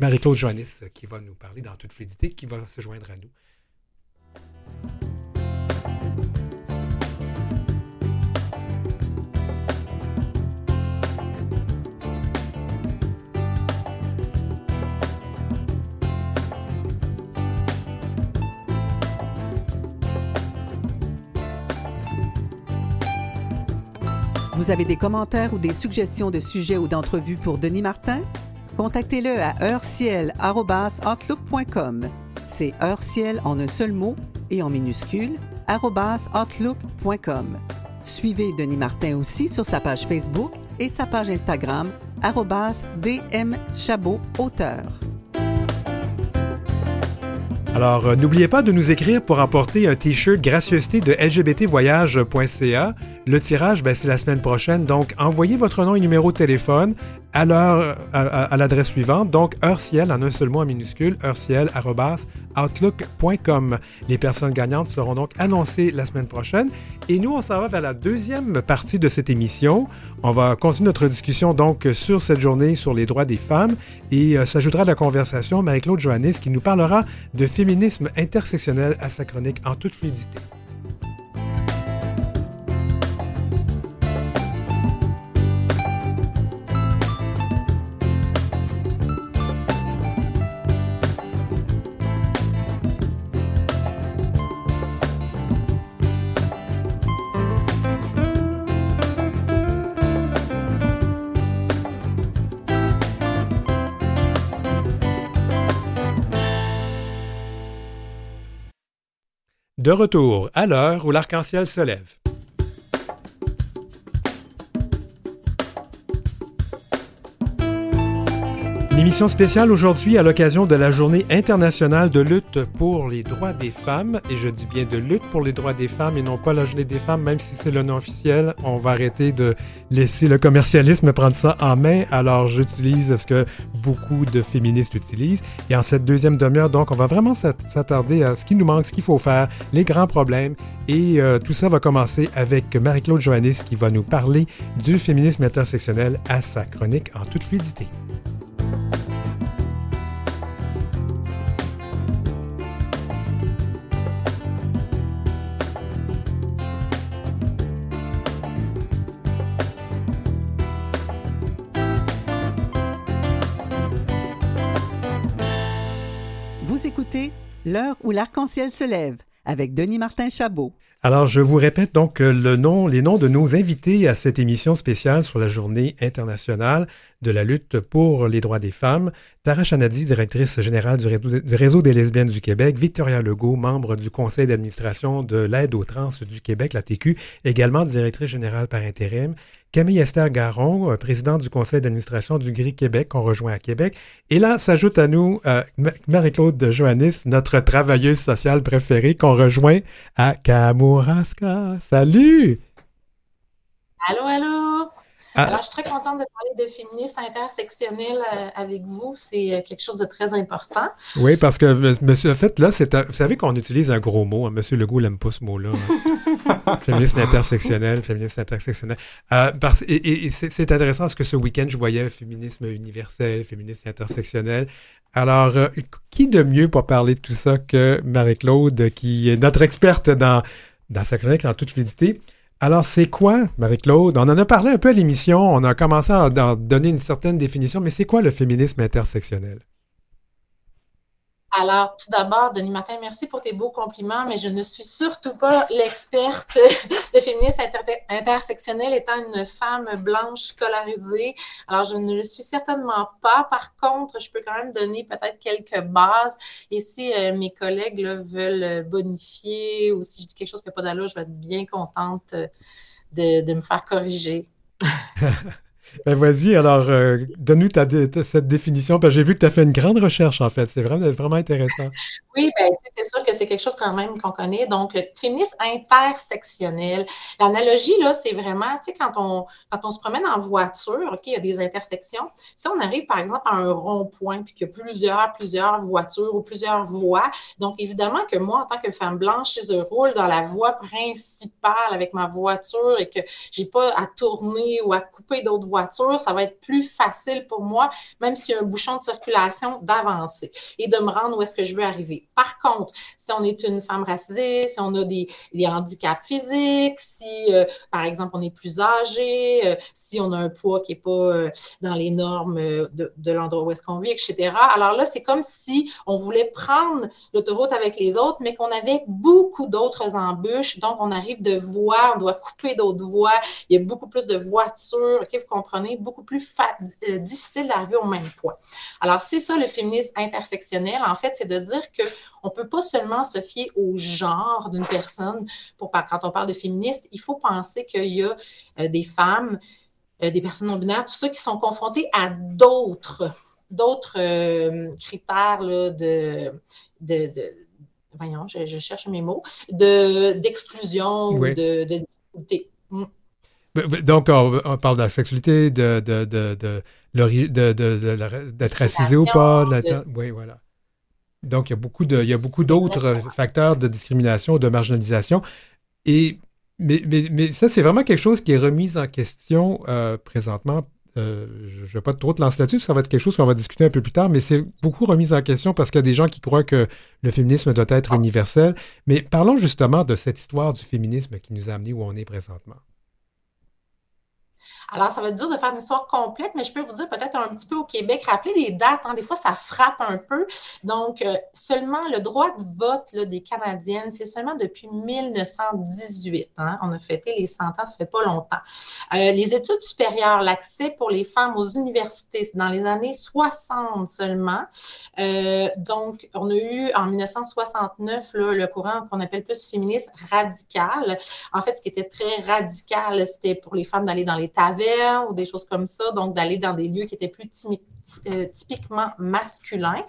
A: Marie-Claude Joannis, qui va nous parler dans toute fluidité, qui va se joindre à nous.
B: Vous avez des commentaires ou des suggestions de sujets ou d'entrevues pour Denis Martin? Contactez-le à heurciel.outlook.com. C'est heurciel en un seul mot et en minuscule, outlook.com. Suivez Denis Martin aussi sur sa page Facebook et sa page Instagram, auteur.
A: Alors, euh, n'oubliez pas de nous écrire pour emporter un T-shirt gracieuseté de lgbtvoyage.ca. Le tirage, ben, c'est la semaine prochaine, donc envoyez votre nom et numéro de téléphone à l'adresse suivante, donc heurciel en un seul mot en minuscule, heurciel@outlook.com. Les personnes gagnantes seront donc annoncées la semaine prochaine. Et nous, on s'en va vers la deuxième partie de cette émission. On va continuer notre discussion donc sur cette journée sur les droits des femmes et euh, s'ajoutera à la conversation Marie-Claude Johannis qui nous parlera de féminisme intersectionnel à sa chronique en toute fluidité. De retour à l'heure où l'arc-en-ciel se lève. Émission spéciale aujourd'hui à l'occasion de la journée internationale de lutte pour les droits des femmes. Et je dis bien de lutte pour les droits des femmes et non pas la journée des femmes, même si c'est le nom officiel. On va arrêter de laisser le commercialisme prendre ça en main. Alors j'utilise ce que beaucoup de féministes utilisent. Et en cette deuxième demi-heure, donc, on va vraiment s'attarder à ce qui nous manque, ce qu'il faut faire, les grands problèmes. Et euh, tout ça va commencer avec Marie-Claude Joannis qui va nous parler du féminisme intersectionnel à sa chronique en toute fluidité.
B: Où l'arc-en-ciel se lève avec Denis Martin Chabot.
A: Alors, je vous répète donc nom, les noms de nos invités à cette émission spéciale sur la journée internationale de la lutte pour les droits des femmes. Tara Chanadi, directrice générale du réseau, des lesbiennes du Québec. Victoria Legault, membre du conseil d'administration de l'aide aux trans du Québec, la TQ, également directrice générale par intérim. Camille Esther Garon, euh, présidente du conseil d'administration du GRI Québec, qu'on rejoint à Québec. Et là, s'ajoute à nous euh, Marie-Claude Joannis, notre travailleuse sociale préférée, qu'on rejoint à Kamouraska. Salut!
G: Allô, allô! Ah. Alors, je suis très contente de parler de féministe intersectionnel euh, avec vous. C'est euh, quelque chose de très important.
A: Oui, parce que, monsieur, en fait, là, c'est vous savez qu'on utilise un gros mot. Hein. Monsieur Legault n'aime pas ce mot-là. Hein. féminisme intersectionnel, féminisme intersectionnel. Euh, parce, et, c'est intéressant parce que ce week-end, je voyais féminisme universel, féminisme intersectionnel. Alors, qui de mieux pour parler de tout ça que Marie-Claude, qui est notre experte dans, dans sa chronique en toute fluidité? Alors, c'est quoi, Marie-Claude? On en a parlé un peu à l'émission, on a commencé à donner une certaine définition, mais c'est quoi le féminisme intersectionnel?
G: Alors, tout d'abord, Denis Martin, merci pour tes beaux compliments, mais je ne suis surtout pas l'experte de féminisme intersectionnel étant une femme blanche scolarisée. Alors, je ne le suis certainement pas. Par contre, je peux quand même donner peut-être quelques bases. Et si euh, mes collègues veulent bonifier ou si je dis quelque chose qui n'a pas d'allure, je vais être bien contente euh, de me faire corriger.
A: Ben vas-y, alors euh, donne-nous ta, cette définition. J'ai vu que tu as fait une grande recherche, en fait. C'est vraiment, vraiment intéressant.
G: Oui, ben, c'est sûr que c'est quelque chose quand même qu'on connaît. Donc, le féminisme intersectionnel. L'analogie, là, c'est vraiment, tu sais, quand on, quand on se promène en voiture, OK, il y a des intersections. Si on arrive, par exemple, à un rond-point, puis qu'il y a plusieurs, plusieurs voitures ou plusieurs voies, donc évidemment que moi, en tant que femme blanche, si je roule dans la voie principale avec ma voiture et que j'ai pas à tourner ou à couper d'autres ça va être plus facile pour moi, même s'il y a un bouchon de circulation, d'avancer et de me rendre où est-ce que je veux arriver. Par contre, si on est une femme racisée, si on a des, handicaps physiques, si, euh, par exemple, on est plus âgé, euh, si on a un poids qui n'est pas euh, dans les normes de, l'endroit où est-ce qu'on vit, etc. Alors là, c'est comme si on voulait prendre l'autoroute avec les autres, mais qu'on avait beaucoup d'autres embûches. Donc, on arrive de voies, on doit couper d'autres voies. Il y a beaucoup plus de voitures. OK, vous comprenez? Beaucoup plus euh, difficile d'arriver au même point. Alors, c'est ça le féminisme intersectionnel. En fait, c'est de dire qu'on ne peut pas seulement se fier au genre d'une personne. Pour, quand on parle de féministe, il faut penser qu'il y a euh, des femmes, euh, des personnes non binaires, tous ceux qui sont confrontés à d'autres d'autres critères de, de, voyons, je, cherche mes mots, d'exclusion ou de, difficulté. Mm.
A: Donc, on, parle de la sexualité, de, d'être racisé ou pas. Oui, voilà. Donc, il y a beaucoup, de, il y a beaucoup d'autres facteurs de discrimination, de marginalisation. Et, mais, mais, ça, c'est vraiment quelque chose qui est remis en question euh, présentement. Euh, je ne vais pas trop te lancer là-dessus, ça va être quelque chose qu'on va discuter un peu plus tard, mais c'est beaucoup remis en question parce qu'il y a des gens qui croient que le féminisme doit être universel. Mais parlons justement de cette histoire du féminisme qui nous a amené où on est présentement.
G: Alors, ça va être dur de faire une histoire complète, mais je peux vous dire peut-être un petit peu au Québec, rappeler des dates, hein, des fois ça frappe un peu. Donc, euh, seulement le droit de vote des Canadiennes, c'est seulement depuis 1918. Hein. on a fêté les 100 ans, ça fait pas longtemps. Euh, les études supérieures, l'accès pour les femmes aux universités, c'est dans les années 60 seulement. Euh, donc, on a eu en 1969 le courant qu'on appelle plus féministe radical. En fait, ce qui était très radical, c'était pour les femmes d'aller dans les ou des choses comme ça, donc d'aller dans des lieux qui étaient plus euh, typiquement masculins.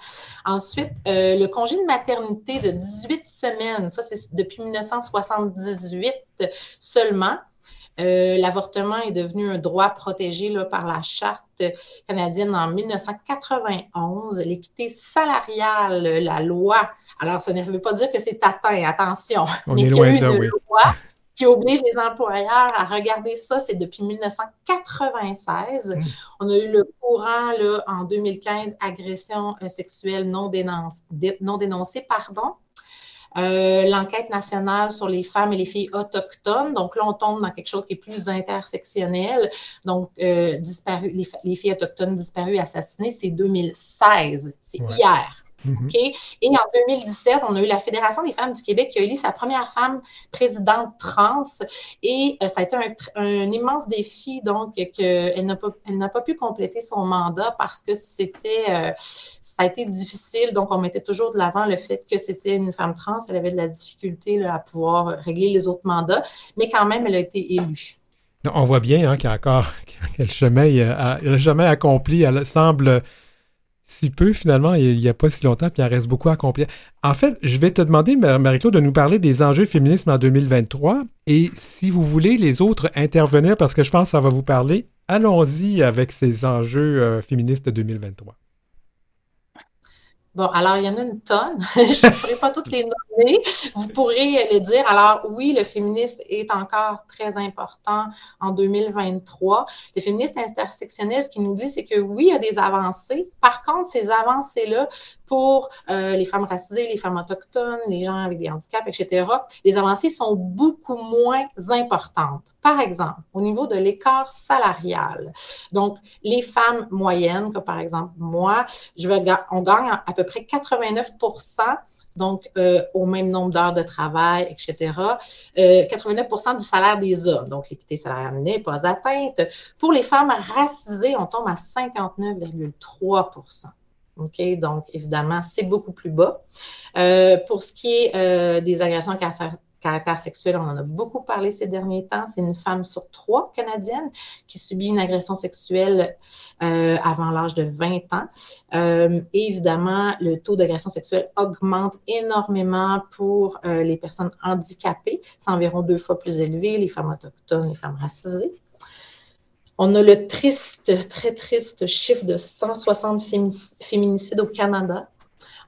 G: Ensuite, euh, le congé de maternité de 18 semaines, ça c'est depuis 1978 seulement. Euh, l'avortement est devenu un droit protégé là, par la Charte canadienne en 1991. L'équité salariale, la loi. Alors, ça ne veut pas dire que c'est atteint, attention.
A: On mais est loin de, oui. loi
G: qui oblige les employeurs à regarder ça, c'est depuis 1996. Mm. On a eu le courant là, en 2015, agression euh, sexuelle non, non dénoncée. Pardon. Euh, l'enquête nationale sur les femmes et les filles autochtones. Donc là, on tombe dans quelque chose qui est plus intersectionnel. Donc, euh, disparu, les, filles autochtones disparues, assassinées, c'est 2016. C'est hier. Mhm. Et en 2017, on a eu la Fédération des femmes du Québec qui a élu sa première femme présidente trans. Et euh, ça a été un, immense défi, donc, qu'elle n'a pas, n'a pas pu compléter son mandat parce que c'était, euh, ça a été difficile. Donc, on mettait toujours de l'avant le fait que c'était une femme trans. Elle avait de la difficulté à pouvoir régler les autres mandats, mais quand même, elle a été élue.
A: On voit bien hein, qu'il y a encore quel chemin, le chemin accompli. Elle semble si peu finalement, il n'y a pas si longtemps, puis il en reste beaucoup à accomplir. En fait, je vais te demander, Marie-Claude, de nous parler des enjeux féminisme en 2023. Et si vous voulez les autres intervenir, parce que je pense que ça va vous parler, allons-y avec ces enjeux euh, féministes 2023.
G: Bon, alors, il y en a une tonne. je ne pourrai pas toutes les nommer. Vous pourrez les dire. Alors, oui, le féministe est encore très important en 2023. Le féministe intersectionnel, ce qu'il nous dit, c'est que oui, il y a des avancées. Par contre, ces avancées-là, pour euh, les femmes racisées, les femmes autochtones, les gens avec des handicaps, etc., les avancées sont beaucoup moins importantes. Par exemple, au niveau de l'écart salarial. Donc, les femmes moyennes, comme par exemple moi, on gagne à peu près 89% donc euh, au même nombre d'heures de travail, etc. 89% euh, du salaire des hommes. Donc, l'équité salariale n'est pas atteinte. Pour les femmes racisées, on tombe à 59,3 Donc, évidemment, c'est beaucoup plus bas. Euh, pour ce qui est des agressions caractère sexuel, on en a beaucoup parlé ces derniers temps. C'est une femme sur trois canadienne qui subit une agression sexuelle euh, avant l'âge de 20 ans. Euh, évidemment, le taux d'agression sexuelle augmente énormément pour euh, les personnes handicapées. C'est environ deux fois plus élevé, les femmes autochtones, les femmes racisées. On a le triste, très triste chiffre de 160 féminicides au Canada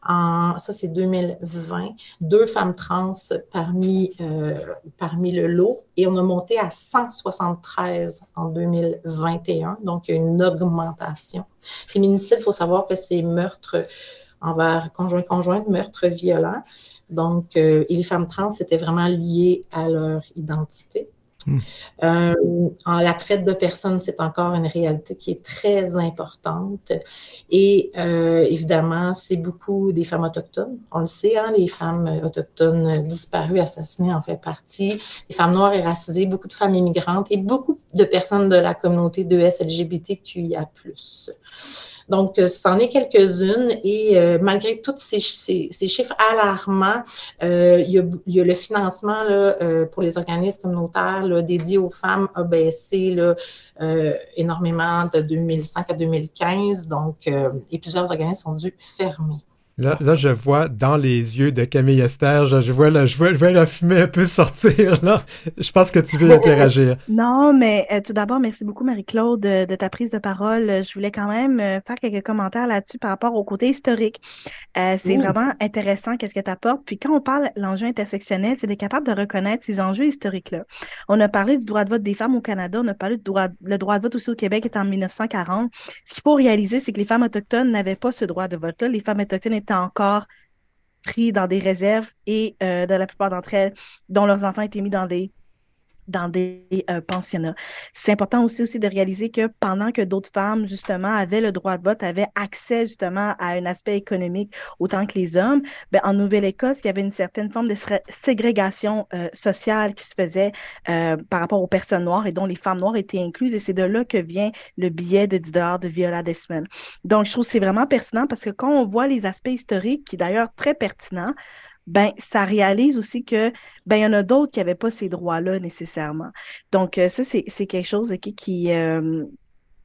G: ça c'est 2020, deux femmes trans parmi, euh, parmi le lot et on a monté à 173 en 2021, donc une augmentation. Féminicide, il faut savoir que c'est meurtre envers conjoint-conjoint, meurtre violent. Donc, euh, les femmes trans, c'était vraiment lié à leur identité. Hmm. Euh, en la traite de personnes, c'est encore une réalité qui est très importante. Et euh, évidemment, c'est beaucoup des femmes autochtones. On le sait, hein, les femmes autochtones disparues, assassinées en fait partie. Les femmes noires et racisées, beaucoup de femmes immigrantes et beaucoup de personnes de la communauté de SLGBTQIA+. Donc, euh, c'en est quelques-unes et euh, malgré tous ces, chiffres alarmants, euh, il, y a, le financement pour les organismes communautaires là, dédiés aux femmes a baissé là, énormément de 2005 à 2015. Donc, et plusieurs organismes ont dû fermer.
A: Là, là, je vois dans les yeux de Camille Esther, je, vois, la, je, vois, je vois la fumée un peu sortir. Là. Je pense que tu veux interagir.
E: non, mais euh, tout d'abord, merci beaucoup, Marie-Claude, de, ta prise de parole. Je voulais quand même euh, faire quelques commentaires là-dessus par rapport au côté historique. Euh, c'est vraiment intéressant qu'est-ce que tu apportes. Puis quand on parle l'enjeu intersectionnel, c'est d'être capable de reconnaître ces enjeux historiques-là. On a parlé du droit de vote des femmes au Canada, on a parlé du droit, le droit de vote aussi au Québec est en 1940. Ce qu'il faut réaliser, c'est que les femmes autochtones n'avaient pas ce droit de vote-là. Les femmes autochtones étaient encore pris dans des réserves et euh, dans la plupart d'entre elles, dont leurs enfants étaient mis dans des dans des euh, pensionnats. C'est important aussi, aussi de réaliser que pendant que d'autres femmes, justement, avaient le droit de vote, avaient accès, justement, à un aspect économique autant que les hommes, ben, en Nouvelle-Écosse, il y avait une certaine forme de ségrégation euh, sociale qui se faisait euh, par rapport aux personnes noires et dont les femmes noires étaient incluses. Et c'est de là que vient le billet de 10 de Viola Desmond. Donc, je trouve que c'est vraiment pertinent parce que quand on voit les aspects historiques, qui d'ailleurs très pertinents, ben ça réalise aussi que ben il y en a d'autres qui n'avaient pas ces droits-là nécessairement. Donc euh, ça c'est quelque chose qui, euh,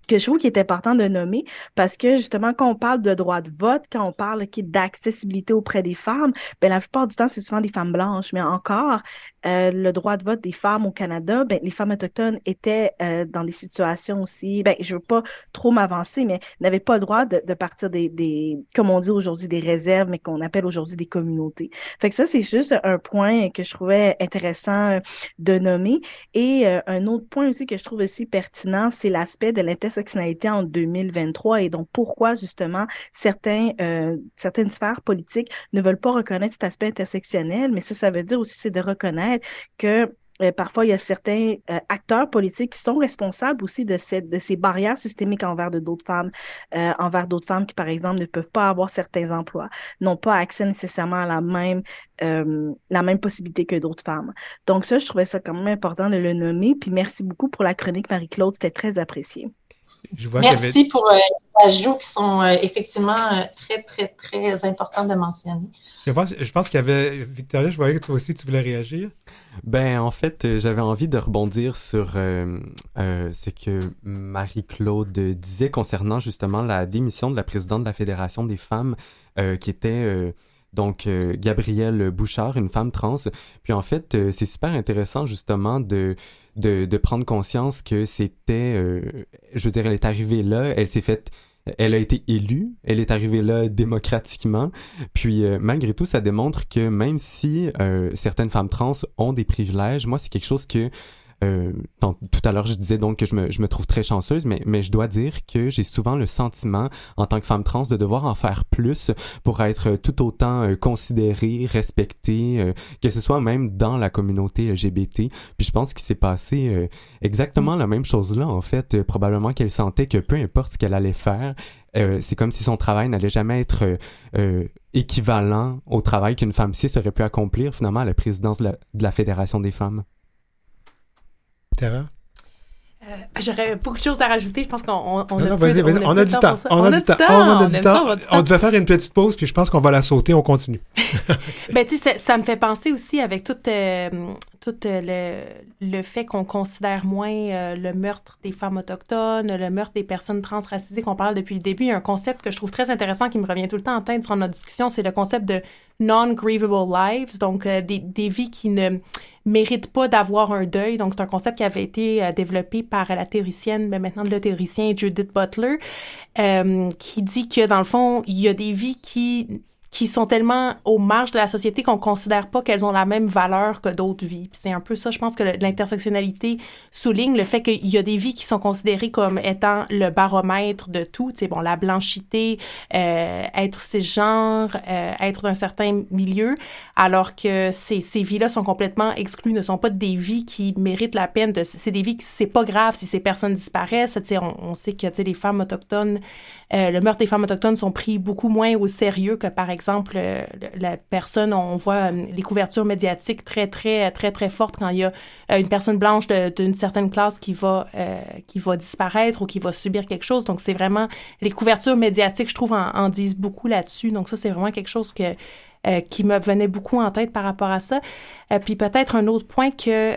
E: que je trouve qu'il est important de nommer parce que justement, quand on parle de droit de vote, quand on parle d'accessibilité auprès des femmes, ben, la plupart du temps, c'est souvent des femmes blanches. Mais encore, euh, le droit de vote des femmes au Canada, ben, les femmes autochtones étaient euh, dans des situations aussi, ben, je veux pas trop m'avancer, mais n'avaient pas le droit de, partir des, des, comme on dit aujourd'hui, des réserves, mais qu'on appelle aujourd'hui des communautés. Fait que ça, c'est juste un point que je trouvais intéressant de nommer. Et euh, un autre point aussi que je trouve aussi pertinent, c'est l'aspect de l'inter intersectionnalité en 2023 et donc pourquoi justement certains, euh, certaines sphères politiques ne veulent pas reconnaître cet aspect intersectionnel, mais ça, ça veut dire aussi c'est de reconnaître que euh, parfois, il y a certains euh, acteurs politiques qui sont responsables aussi de, ces barrières systémiques envers d'autres femmes, envers d'autres femmes qui, par exemple, ne peuvent pas avoir certains emplois, n'ont pas accès nécessairement à la même, la même possibilité que d'autres femmes. Donc ça, je trouvais ça quand même important de le nommer. Puis merci beaucoup pour la chronique, Marie-Claude, c'était très apprécié.
G: Merci pour euh, les ajouts qui sont euh, effectivement euh, très, très, très importants de mentionner.
A: Je, je pense qu'il y avait. Victoria, je voyais que toi aussi, tu voulais réagir.
C: Ben, en fait, j'avais envie de rebondir sur ce que Marie-Claude disait concernant justement la démission de la présidente de la Fédération des femmes, qui était donc euh, Gabrielle Bouchard, une femme trans. Puis en fait, euh, c'est super intéressant justement de, de, prendre conscience que c'était, euh, je veux dire, elle est arrivée là, elle s'est faite elle a été élue, elle est arrivée là démocratiquement, puis malgré tout, ça démontre que même si certaines femmes trans ont des privilèges, moi c'est quelque chose que euh, tout à l'heure, je disais donc que je me, trouve très chanceuse, mais, je dois dire que j'ai souvent le sentiment, en tant que femme trans, de devoir en faire plus pour être tout autant euh, considérée, respectée, euh, que ce soit même dans la communauté LGBT. Puis je pense qu'il s'est passé exactement la même chose là, en fait. probablement qu'elle sentait que peu importe ce qu'elle allait faire, c'est comme si son travail n'allait jamais être équivalent au travail qu'une femme cis aurait pu accomplir finalement à la présidence de la Fédération des femmes.
A: Terra?
D: Euh, J'aurais beaucoup de choses à rajouter. Je pense qu'on on,
A: on, a, on, du temps. On, a du temps. On a du temps. On devait faire une petite pause, puis je pense qu'on va la sauter. On continue.
D: ben, tu sais, ça, me fait penser aussi avec tout, euh, tout le, le fait qu'on considère moins euh, le meurtre des femmes autochtones, le meurtre des personnes transracisées qu'on parle depuis le début. Il y a un concept que je trouve très intéressant qui me revient tout le temps en tête durant notre discussion, c'est le concept de non-grievable lives, donc euh, des, des vies qui ne mérite pas d'avoir un deuil. Donc, c'est un concept qui avait été euh, développé par la théoricienne, mais maintenant le théoricien Judith Butler, euh, qui dit que, dans le fond, il y a des vies qui qui sont tellement aux marges de la société qu'on considère pas qu'elles ont la même valeur que d'autres vies. C'est un peu ça, je pense que l'intersectionnalité souligne le fait qu'il y a des vies qui sont considérées comme étant le baromètre de tout. Tu bon, la blanchité, euh, être cisgenre, euh, être d'un certain milieu, alors que ces, ces vies-là sont complètement exclues, ne sont pas des vies qui méritent la peine. De, c'est des vies qui, c'est pas grave si ces personnes disparaissent. Tu sais, on, on sait que, tu sais, les femmes autochtones, euh, le meurtre des femmes autochtones sont pris beaucoup moins au sérieux que, par exemple, exemple, euh, la personne, on voit euh, les couvertures médiatiques très, très, très, très fortes quand il y a euh, une personne blanche d'une certaine classe qui va, qui va disparaître ou qui va subir quelque chose. Donc, c'est vraiment, les couvertures médiatiques, je trouve, en, disent beaucoup là-dessus. Donc, ça, c'est vraiment quelque chose que, qui me venait beaucoup en tête par rapport à ça. puis peut-être un autre point que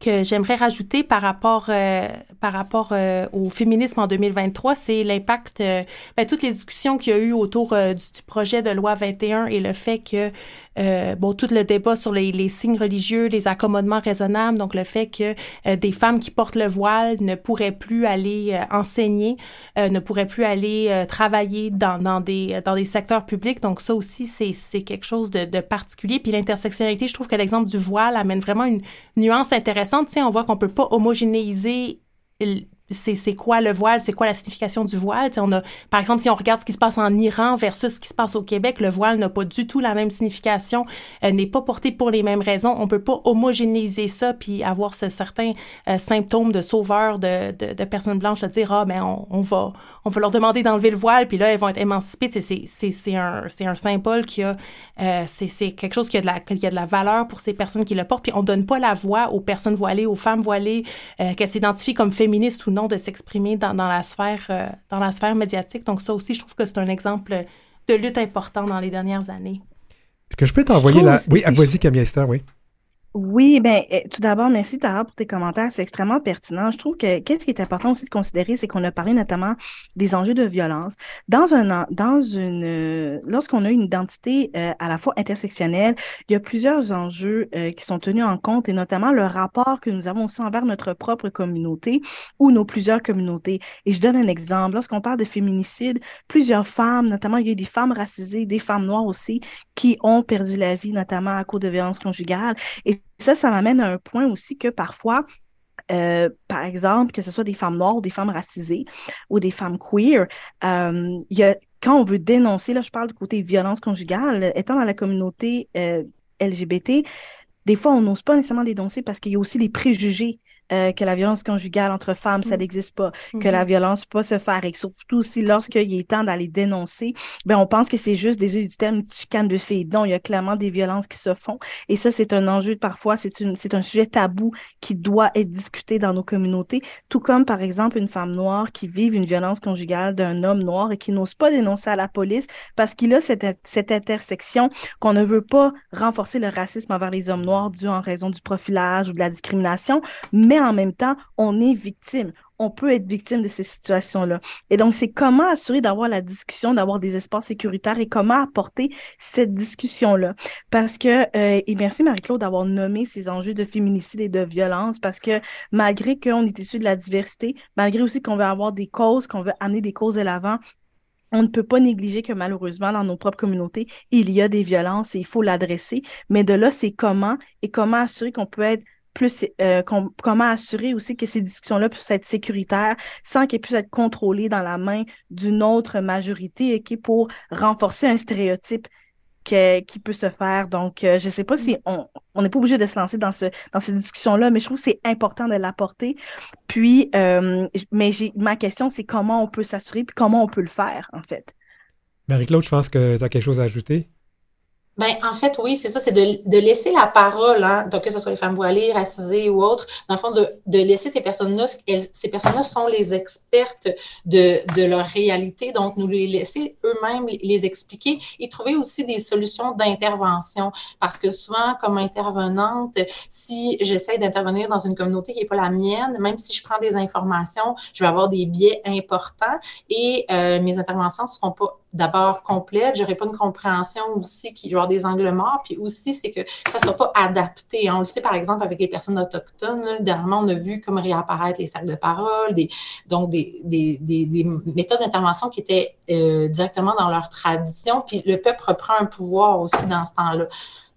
D: que j'aimerais rajouter par rapport euh, par rapport euh, au féminisme en 2023, c'est l'impact, euh, ben, toutes les discussions qu'il y a eu autour du, du, projet de loi 21 et le fait que euh, bon, tout le débat sur les, signes religieux, les accommodements raisonnables, donc le fait que euh, des femmes qui portent le voile ne pourraient plus aller euh, enseigner, ne pourraient plus aller travailler dans, dans, des, dans des secteurs publics. Donc ça aussi, c'est quelque chose de, particulier. Puis l'intersectionnalité, je trouve que l'exemple du voile amène vraiment une nuance intéressante. Tu on voit qu'on peut pas homogénéiser c'est quoi le voile, c'est quoi la signification du voile? on a, par exemple, si on regarde ce qui se passe en Iran versus ce qui se passe au Québec, le voile n'a pas du tout la même signification, euh, n'est pas porté pour les mêmes raisons. On peut pas homogénéiser ça puis avoir ce certain euh, symptôme de sauveur de, de, de, personnes blanches, de dire ah ben on, va on va leur demander d'enlever le voile puis là elles vont être émancipées. C'est un symbole qui a euh, c'est quelque chose qui a de la qui a de la valeur pour ces personnes qui le portent. Puis on donne pas la voix aux personnes voilées, aux femmes voilées, qu'elles s'identifient comme féministes ou non de s'exprimer dans, dans, la sphère, euh, dans la sphère médiatique. Donc ça aussi, je trouve que c'est un exemple de lutte important dans les dernières années.
A: Que je peux t'envoyer la... Oui, vas-y, Camille Esther, oui.
E: Oui, ben eh, tout d'abord, merci Tara pour tes commentaires. C'est extrêmement pertinent. Je trouve que qu'est-ce qui est important aussi de considérer, c'est qu'on a parlé notamment des enjeux de violence. Dans un dans une lorsqu'on a une identité euh, à la fois intersectionnelle, il y a plusieurs enjeux euh, qui sont tenus en compte et notamment le rapport que nous avons aussi envers notre propre communauté ou nos plusieurs communautés. Et je donne un exemple. Lorsqu'on parle de féminicide, plusieurs femmes, notamment il y a des femmes racisées, des femmes noires aussi, qui ont perdu la vie, notamment à cause de violences conjugales. Et ça, ça m'amène à un point aussi que parfois, euh, par exemple, que ce soit des femmes noires, des femmes racisées ou des femmes queer, euh, quand on veut dénoncer, là je parle du côté violence conjugale, étant dans la communauté euh, LGBT, des fois, on n'ose pas nécessairement dénoncer parce qu'il y a aussi des préjugés euh, que la violence conjugale entre femmes, ça mm. n'existe pas, que la mm-hmm. violence peut se faire, et surtout aussi lorsqu'il est temps d'aller dénoncer, ben on pense que c'est juste des yeux du terme chicane de filles. Non, il y a clairement des violences qui se font, et ça, c'est un enjeu parfois, c'est c'est un sujet tabou qui doit être discuté dans nos communautés, tout comme par exemple une femme noire qui vit une violence conjugale d'un homme noir et qui n'ose pas dénoncer à la police parce qu'il a cette, cette intersection qu'on ne veut pas renforcer le racisme envers les hommes noirs dû en raison du profilage ou de la discrimination, mais en même temps, on est victime. On peut être victime de ces situations-là. Et donc, c'est comment assurer d'avoir la discussion, d'avoir des espaces sécuritaires et comment apporter cette discussion-là? Parce que, euh, et merci Marie-Claude d'avoir nommé ces enjeux de féminicide et de violence, parce que malgré qu'on est issu de la diversité, malgré aussi qu'on veut avoir des causes, qu'on veut amener des causes de l'avant, on ne peut pas négliger que malheureusement, dans nos propres communautés, il y a des violences et il faut l'adresser. Mais de là, c'est comment et comment assurer qu'on peut être plus euh, comment assurer aussi que ces discussions-là puissent être sécuritaires sans qu'elles puissent être contrôlées dans la main d'une autre majorité et qui pour renforcer un stéréotype qui peut se faire. Donc, euh, je ne sais pas si on n'est pas obligé de se lancer dans, ce, dans ces discussions-là, mais je trouve que c'est important de l'apporter. Puis, euh, mais ma question, c'est comment on peut s'assurer, puis comment on peut le faire, en fait?
A: Marie-Claude, je pense que tu as quelque chose à ajouter.
G: Ben, en fait, oui, c'est ça, c'est de, de, laisser la parole, hein, donc que ce soit les femmes voilées, racisées ou autres, dans le fond, de, de laisser ces personnes-là, ces personnes-là sont les expertes de, de leur réalité, donc nous les laisser eux-mêmes les expliquer et trouver aussi des solutions d'intervention, parce que souvent, comme intervenante, si j'essaie d'intervenir dans une communauté qui n'est pas la mienne, même si je prends des informations, je vais avoir des biais importants et euh, mes interventions ne seront pas d'abord complète, j'aurais pas une compréhension aussi qui va avoir des angles morts, puis aussi c'est que ça sera pas adapté. On le sait par exemple avec les personnes autochtones, là, dernièrement on a vu comme réapparaître les sacs de parole, des, donc des, des, des, méthodes d'intervention qui étaient euh, directement dans leur tradition, puis le peuple reprend un pouvoir aussi dans ce temps-là.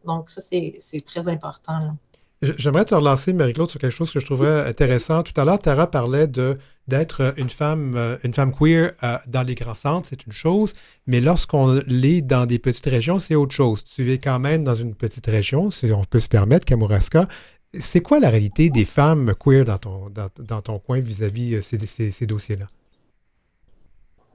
G: Donc ça c'est très important.
A: J'aimerais te relancer, Marie-Claude, sur quelque chose que je trouvais intéressant. Tout à l'heure, Tara parlait de d'être une femme, euh, une femme queer euh, dans les grands centres, c'est une chose, mais lorsqu'on l'est dans des petites régions, c'est autre chose. Tu vis quand même dans une petite région, si on peut se permettre, Kamouraska. C'est quoi la réalité des femmes queer dans ton, dans, ton coin vis-à-vis -vis euh, ces dossiers-là?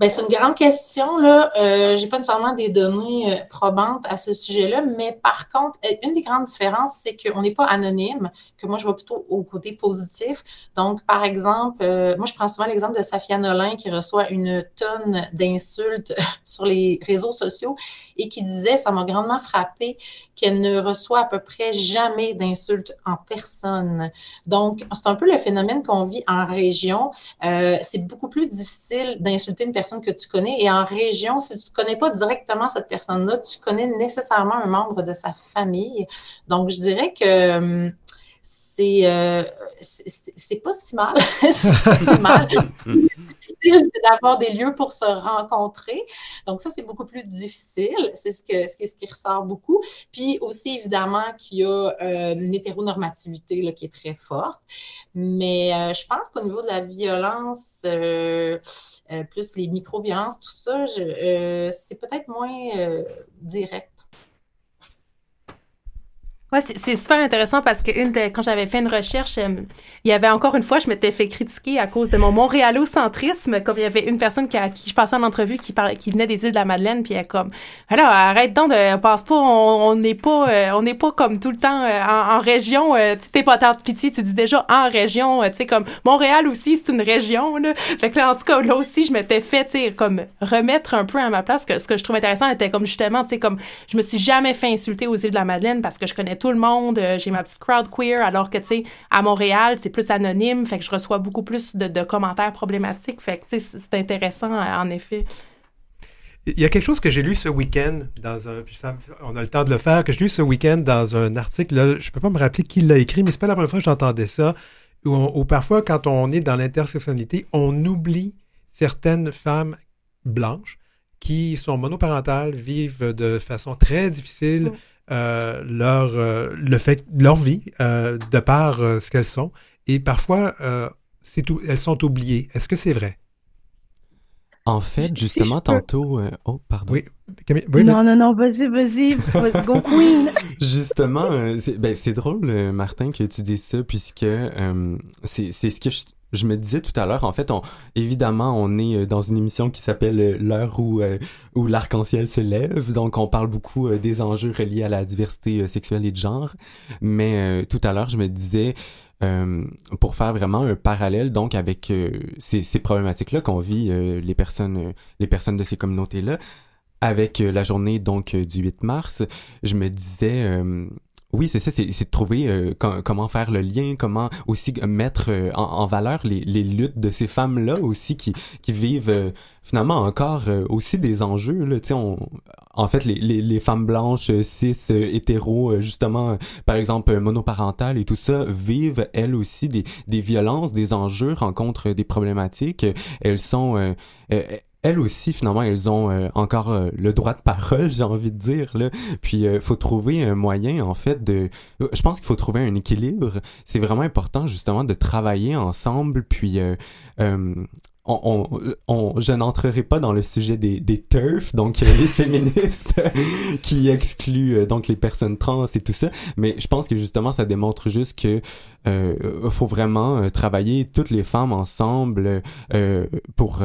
G: Ben, c'est une grande question. Là. Euh, je n'ai pas nécessairement des données euh, probantes à ce sujet-là, mais par contre, euh, une des grandes différences, c'est qu'on n'est pas anonyme, que moi, je vois plutôt au côté positif. Donc, par exemple, moi, je prends souvent l'exemple de Safia Nolin qui reçoit une tonne d'insultes sur les réseaux sociaux et qui disait, ça m'a grandement frappé, qu'elle ne reçoit à peu près jamais d'insultes en personne. Donc, c'est un peu le phénomène qu'on vit en région. c'est beaucoup plus difficile d'insulter une personne que tu connais. Et en région, si tu ne connais pas directement cette personne-là, tu connais nécessairement un membre de sa famille. Donc, je dirais que euh, c'est pas si mal. c'est pas si mal. c'est d'avoir des lieux pour se rencontrer. Donc, ça, c'est beaucoup plus difficile. C'est ce, que, ce, qui ressort beaucoup. Puis aussi, évidemment, qu'il y a euh, une hétéronormativité là, qui est très forte. Mais euh, je pense qu'au niveau de la violence, plus les micro-violences, tout ça, c'est peut-être moins direct.
D: Ouais, c'est super intéressant parce que une quand j'avais fait une recherche, euh, il y avait encore une fois, je m'étais fait critiquer à cause de mon montréalocentrisme, comme il y avait une personne qui, à qui je passais en entrevue qui parlait, qui venait des îles de la Madeleine, puis elle comme, alors arrête donc de, passe pas, on n'est pas, euh, on n'est pas comme tout le temps euh, en, région, tu t'es pas tant de pitié, tu dis déjà en région, tu sais comme Montréal aussi c'est une région là. Fait que là en tout cas là aussi je m'étais fait, tu comme remettre un peu à ma place que ce que je trouvais intéressant était comme justement, tu sais comme je me suis jamais fait insulter aux îles de la Madeleine parce que je connais tout le monde, euh, j'ai ma petite crowd queer, alors que, tu sais, à Montréal, c'est plus anonyme, fait que je reçois beaucoup plus de, commentaires problématiques, fait que, tu sais, c'est intéressant, euh, en effet.
A: Il y a quelque chose que j'ai lu ce week-end dans un. On a le temps de le faire, que j'ai lu ce week-end dans un article. Là, je ne peux pas me rappeler qui l'a écrit, mais c'est pas la première fois que j'entendais ça. Où, parfois, quand on est dans l'intersectionnalité, on oublie certaines femmes blanches qui sont monoparentales, vivent de façon très difficile. Mm. Euh, leur, euh, le fait, leur vie euh, de par ce qu'elles sont. Et parfois, c'est elles sont oubliées. Est-ce que c'est vrai?
C: En fait, justement, tantôt. Euh, oh, pardon.
A: Oui,
E: non, non, non, vas-y, vas-y, vas go queen.
C: Justement, euh, ben, c'est drôle, euh, Martin, que tu dises ça, puisque c'est ce que je, je, me disais tout à l'heure. En fait, on, évidemment, on est dans une émission qui s'appelle L'heure où, où l'arc-en-ciel se lève. Donc, on parle beaucoup des enjeux reliés à la diversité sexuelle et de genre. Mais tout à l'heure, je me disais, euh, pour faire vraiment un parallèle donc avec euh, ces, ces problématiques-là qu'on vit euh, les personnes les personnes de ces communautés-là avec la journée donc du 8 mars, je me disais oui, c'est ça, c'est de trouver comment faire le lien, comment aussi mettre en, en, valeur les, les, luttes de ces femmes-là aussi qui, qui vivent finalement encore aussi des enjeux. Là, on, en fait, les, les, les, femmes blanches, euh, cis, euh, hétéros, euh, justement, par exemple, monoparentales et tout ça, vivent elles aussi des, des violences, des enjeux, rencontrent des problématiques. Elles sont... elles aussi, finalement, elles ont encore le droit de parole, j'ai envie de dire. Là. Puis, il faut trouver un moyen, en fait, de... Je pense qu'il faut trouver un équilibre. C'est vraiment important, justement, de travailler ensemble, puis je n'entrerai pas dans le sujet des, des TERF, donc euh, les féministes qui excluent euh, donc les personnes trans et tout ça, mais je pense que justement ça démontre juste que euh, faut vraiment euh, travailler toutes les femmes ensemble pour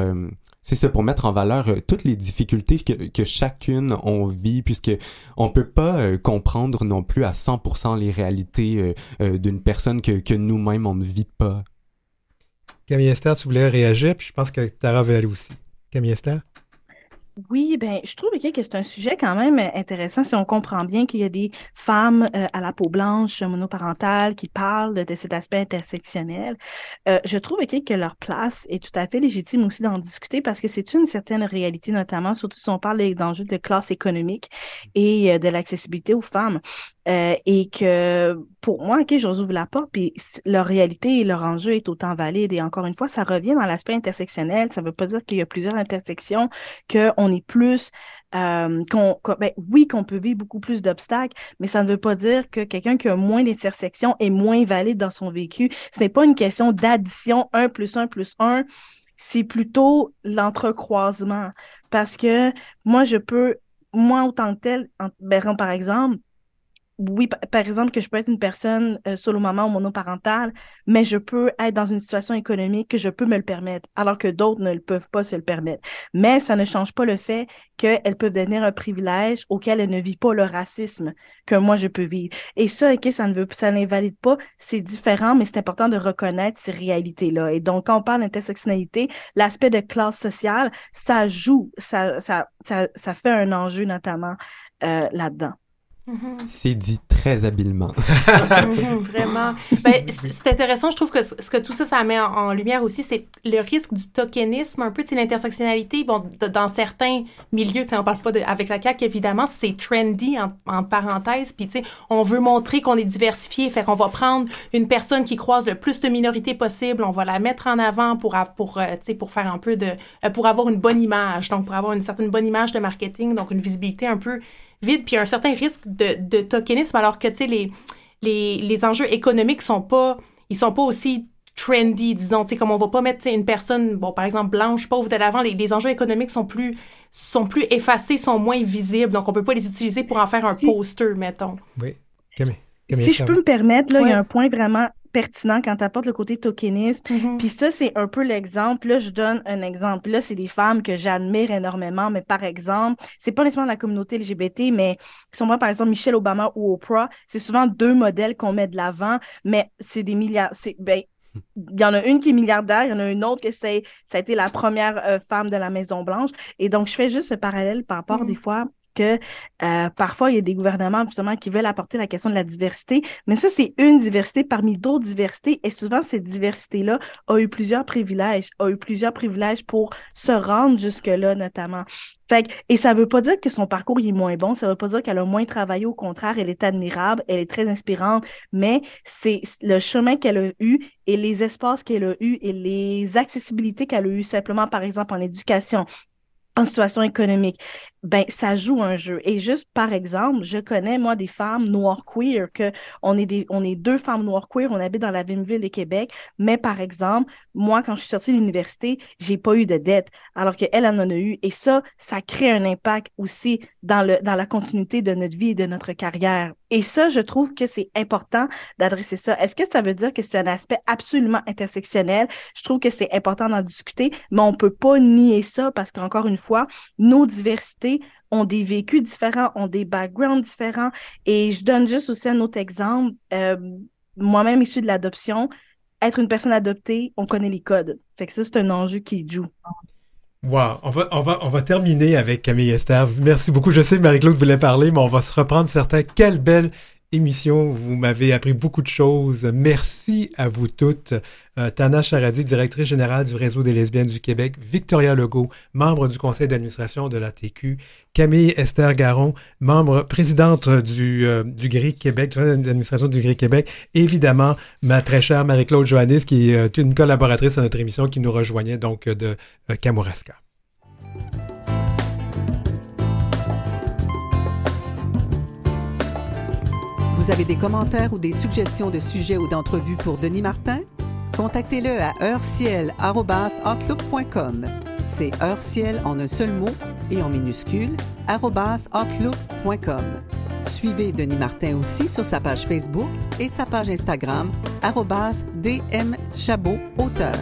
C: c'est ça pour mettre en valeur toutes les difficultés que, chacune on vit puisque on peut pas comprendre non plus à 100% les réalités d'une personne que nous-mêmes on ne vit pas.
A: Camille Esther, tu voulais réagir, puis je pense que Tara veut aller aussi. Camille Esther?
E: Oui, ben, je trouve que c'est un sujet quand même intéressant si on comprend bien qu'il y a des femmes euh, à la peau blanche, monoparentales, qui parlent de, cet aspect intersectionnel. Euh, je trouve que leur place est tout à fait légitime aussi d'en discuter parce que c'est une certaine réalité, notamment, surtout si on parle d'enjeux de classe économique et euh, de l'accessibilité aux femmes. Et que pour moi, ok, j'ose ouvrir la porte, puis leur réalité et leur enjeu est autant valide. Et encore une fois, ça revient dans l'aspect intersectionnel. Ça ne veut pas dire qu'il y a plusieurs intersections, qu'on on est plus, euh, qu'on, ben, oui, qu'on peut vivre beaucoup plus d'obstacles, mais ça ne veut pas dire que quelqu'un qui a moins d'intersections est moins valide dans son vécu. Ce n'est pas une question d'addition 1 plus 1 plus 1, c'est plutôt l'entrecroisement. Parce que moi, je peux, moi, autant que tel, ben, par exemple, oui, par exemple, que je peux être une personne euh, solo maman ou monoparentale, mais je peux être dans une situation économique que je peux me le permettre, alors que d'autres ne le peuvent pas se le permettre. Mais ça ne change pas le fait qu'elles peuvent devenir un privilège auquel elles ne vivent pas le racisme que moi je peux vivre. Et ça, ok, ça ne veut, ça n'invalide pas, c'est différent, mais c'est important de reconnaître ces réalités-là. Et donc, quand on parle d'intersectionnalité, l'aspect de classe sociale, ça joue, ça, ça, ça, ça fait un enjeu notamment euh, là-dedans.
C: Mm-hmm. C'est dit très habilement.
D: Mm-hmm, vraiment. Ben, c'est intéressant. Je trouve que ce que tout ça, ça met en, lumière aussi, c'est le risque du tokenisme, un peu de l'intersectionnalité. Bon, dans certains milieux, on parle pas de, avec la CAQ, évidemment, c'est trendy en, en parenthèse. Puis, tu sais, on veut montrer qu'on est diversifié. Fait qu'on va prendre une personne qui croise le plus de minorités possible, on va la mettre en avant pour, pour, euh, pour faire un peu de. Euh, pour avoir une bonne image. Donc, pour avoir une certaine bonne image de marketing, donc une visibilité un peu vide, puis un certain risque de, de tokenisme, alors que, tu sais, les, les, les, enjeux économiques sont pas, ils sont pas aussi trendy, disons, tu sais, comme on va pas mettre une personne, bon, par exemple, blanche, pauvre de l'avant, les, les, enjeux économiques sont plus, sont plus effacés, sont moins visibles, donc on peut pas les utiliser pour en faire un poster, mettons.
A: Oui.
E: si je peux me permettre, là, il y a un point vraiment pertinent quand tu apportes le côté tokenisme. Mm-hmm. Puis ça, c'est un peu l'exemple. Là, je donne un exemple. Là, c'est des femmes que j'admire énormément, mais par exemple, c'est pas nécessairement la communauté LGBT, mais si on voit par exemple Michelle Obama ou Oprah, c'est souvent deux modèles qu'on met de l'avant, mais c'est des milliards. Ben, il y en a une qui est milliardaire, il y en a une autre qui ça a été la première euh, femme de la Maison Blanche. Et donc, je fais juste ce parallèle par rapport mm-hmm. des fois que euh, parfois, il y a des gouvernements justement qui veulent apporter la question de la diversité, mais ça, c'est une diversité parmi d'autres diversités, et souvent, cette diversité-là a eu plusieurs privilèges, a eu plusieurs privilèges pour se rendre jusque-là, notamment. Fait et ça veut pas dire que son parcours est moins bon, ça veut pas dire qu'elle a moins travaillé, au contraire, elle est admirable, elle est très inspirante, mais c'est le chemin qu'elle a eu et les espaces qu'elle a eu et les accessibilités qu'elle a eu simplement, par exemple, en éducation, en situation économique. Ben ça joue un jeu. Et juste par exemple, je connais moi des femmes noires queer que on est des on est deux femmes noires queer, on habite dans la même ville de Québec, mais par exemple, moi quand je suis sortie de l'université, j'ai pas eu de dette alors qu'elle en a eu et ça ça crée un impact aussi dans le dans la continuité de notre vie et de notre carrière. Et ça, je trouve que c'est important d'adresser ça. Est-ce que ça veut dire que c'est un aspect absolument intersectionnel? Je trouve que c'est important d'en discuter, mais on peut pas nier ça parce qu'encore une fois, nos diversités ont des vécus différents, ont des backgrounds différents. Et je donne juste aussi un autre exemple. Euh, moi-même, issue de l'adoption, être une personne adoptée, on connaît les codes. Fait que ça, c'est un enjeu qui joue.
A: Wow, on va, on, va, on va terminer avec Camille Esther. Merci beaucoup. Je sais, Marie-Claude voulait parler, mais on va se reprendre certains. Quelle belle émission. Vous m'avez appris beaucoup de choses. Merci à vous toutes. Euh, Tana Charadi, directrice générale du Réseau des lesbiennes du Québec. Victoria Legault, membre du conseil d'administration de la TQ. Camille Esther Garon, membre présidente du, euh, du GRI Québec, du d'administration du GRI Québec. Évidemment, ma très chère Marie-Claude Joannis, qui est une collaboratrice à notre émission, qui nous rejoignait donc de euh, Kamouraska.
B: Vous avez des commentaires ou des suggestions de sujets ou d'entrevues pour Denis Martin? Contactez-le à heurciel.outlook.com. C'est heurciel en un seul mot et en minuscule, outlook.com. Suivez Denis Martin aussi sur sa page Facebook et sa page Instagram, dmchabot auteur.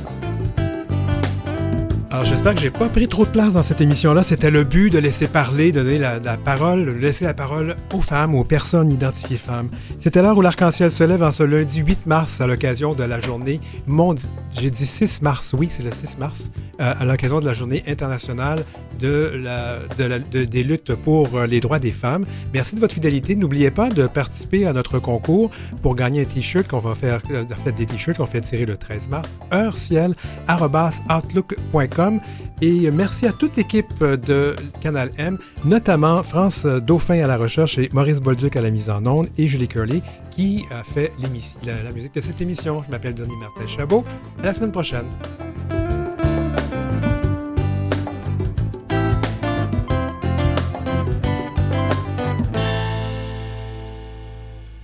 A: Alors j'espère que j'ai pas pris trop de place dans cette émission-là. C'était le but de laisser parler, donner la, parole, laisser la parole aux femmes, aux personnes identifiées femmes. C'était l'heure où l'arc-en-ciel se lève en ce lundi 8 mars à l'occasion de la journée mondiale. J'ai dit 6 mars, oui, c'est le 6 mars, euh, à l'occasion de la journée internationale des luttes pour les droits des femmes. Merci de votre fidélité. N'oubliez pas de participer à notre concours pour gagner un t-shirt qu'on va faire, euh, des t-shirts qu'on fait tirer le 13 mars. Et merci à toute l'équipe de Canal M, notamment France Dauphin à la recherche et Maurice Bolduc à la mise en onde et Julie Curley qui a fait la, la musique de cette émission. Je m'appelle Denis Martin Chabot. À la semaine prochaine.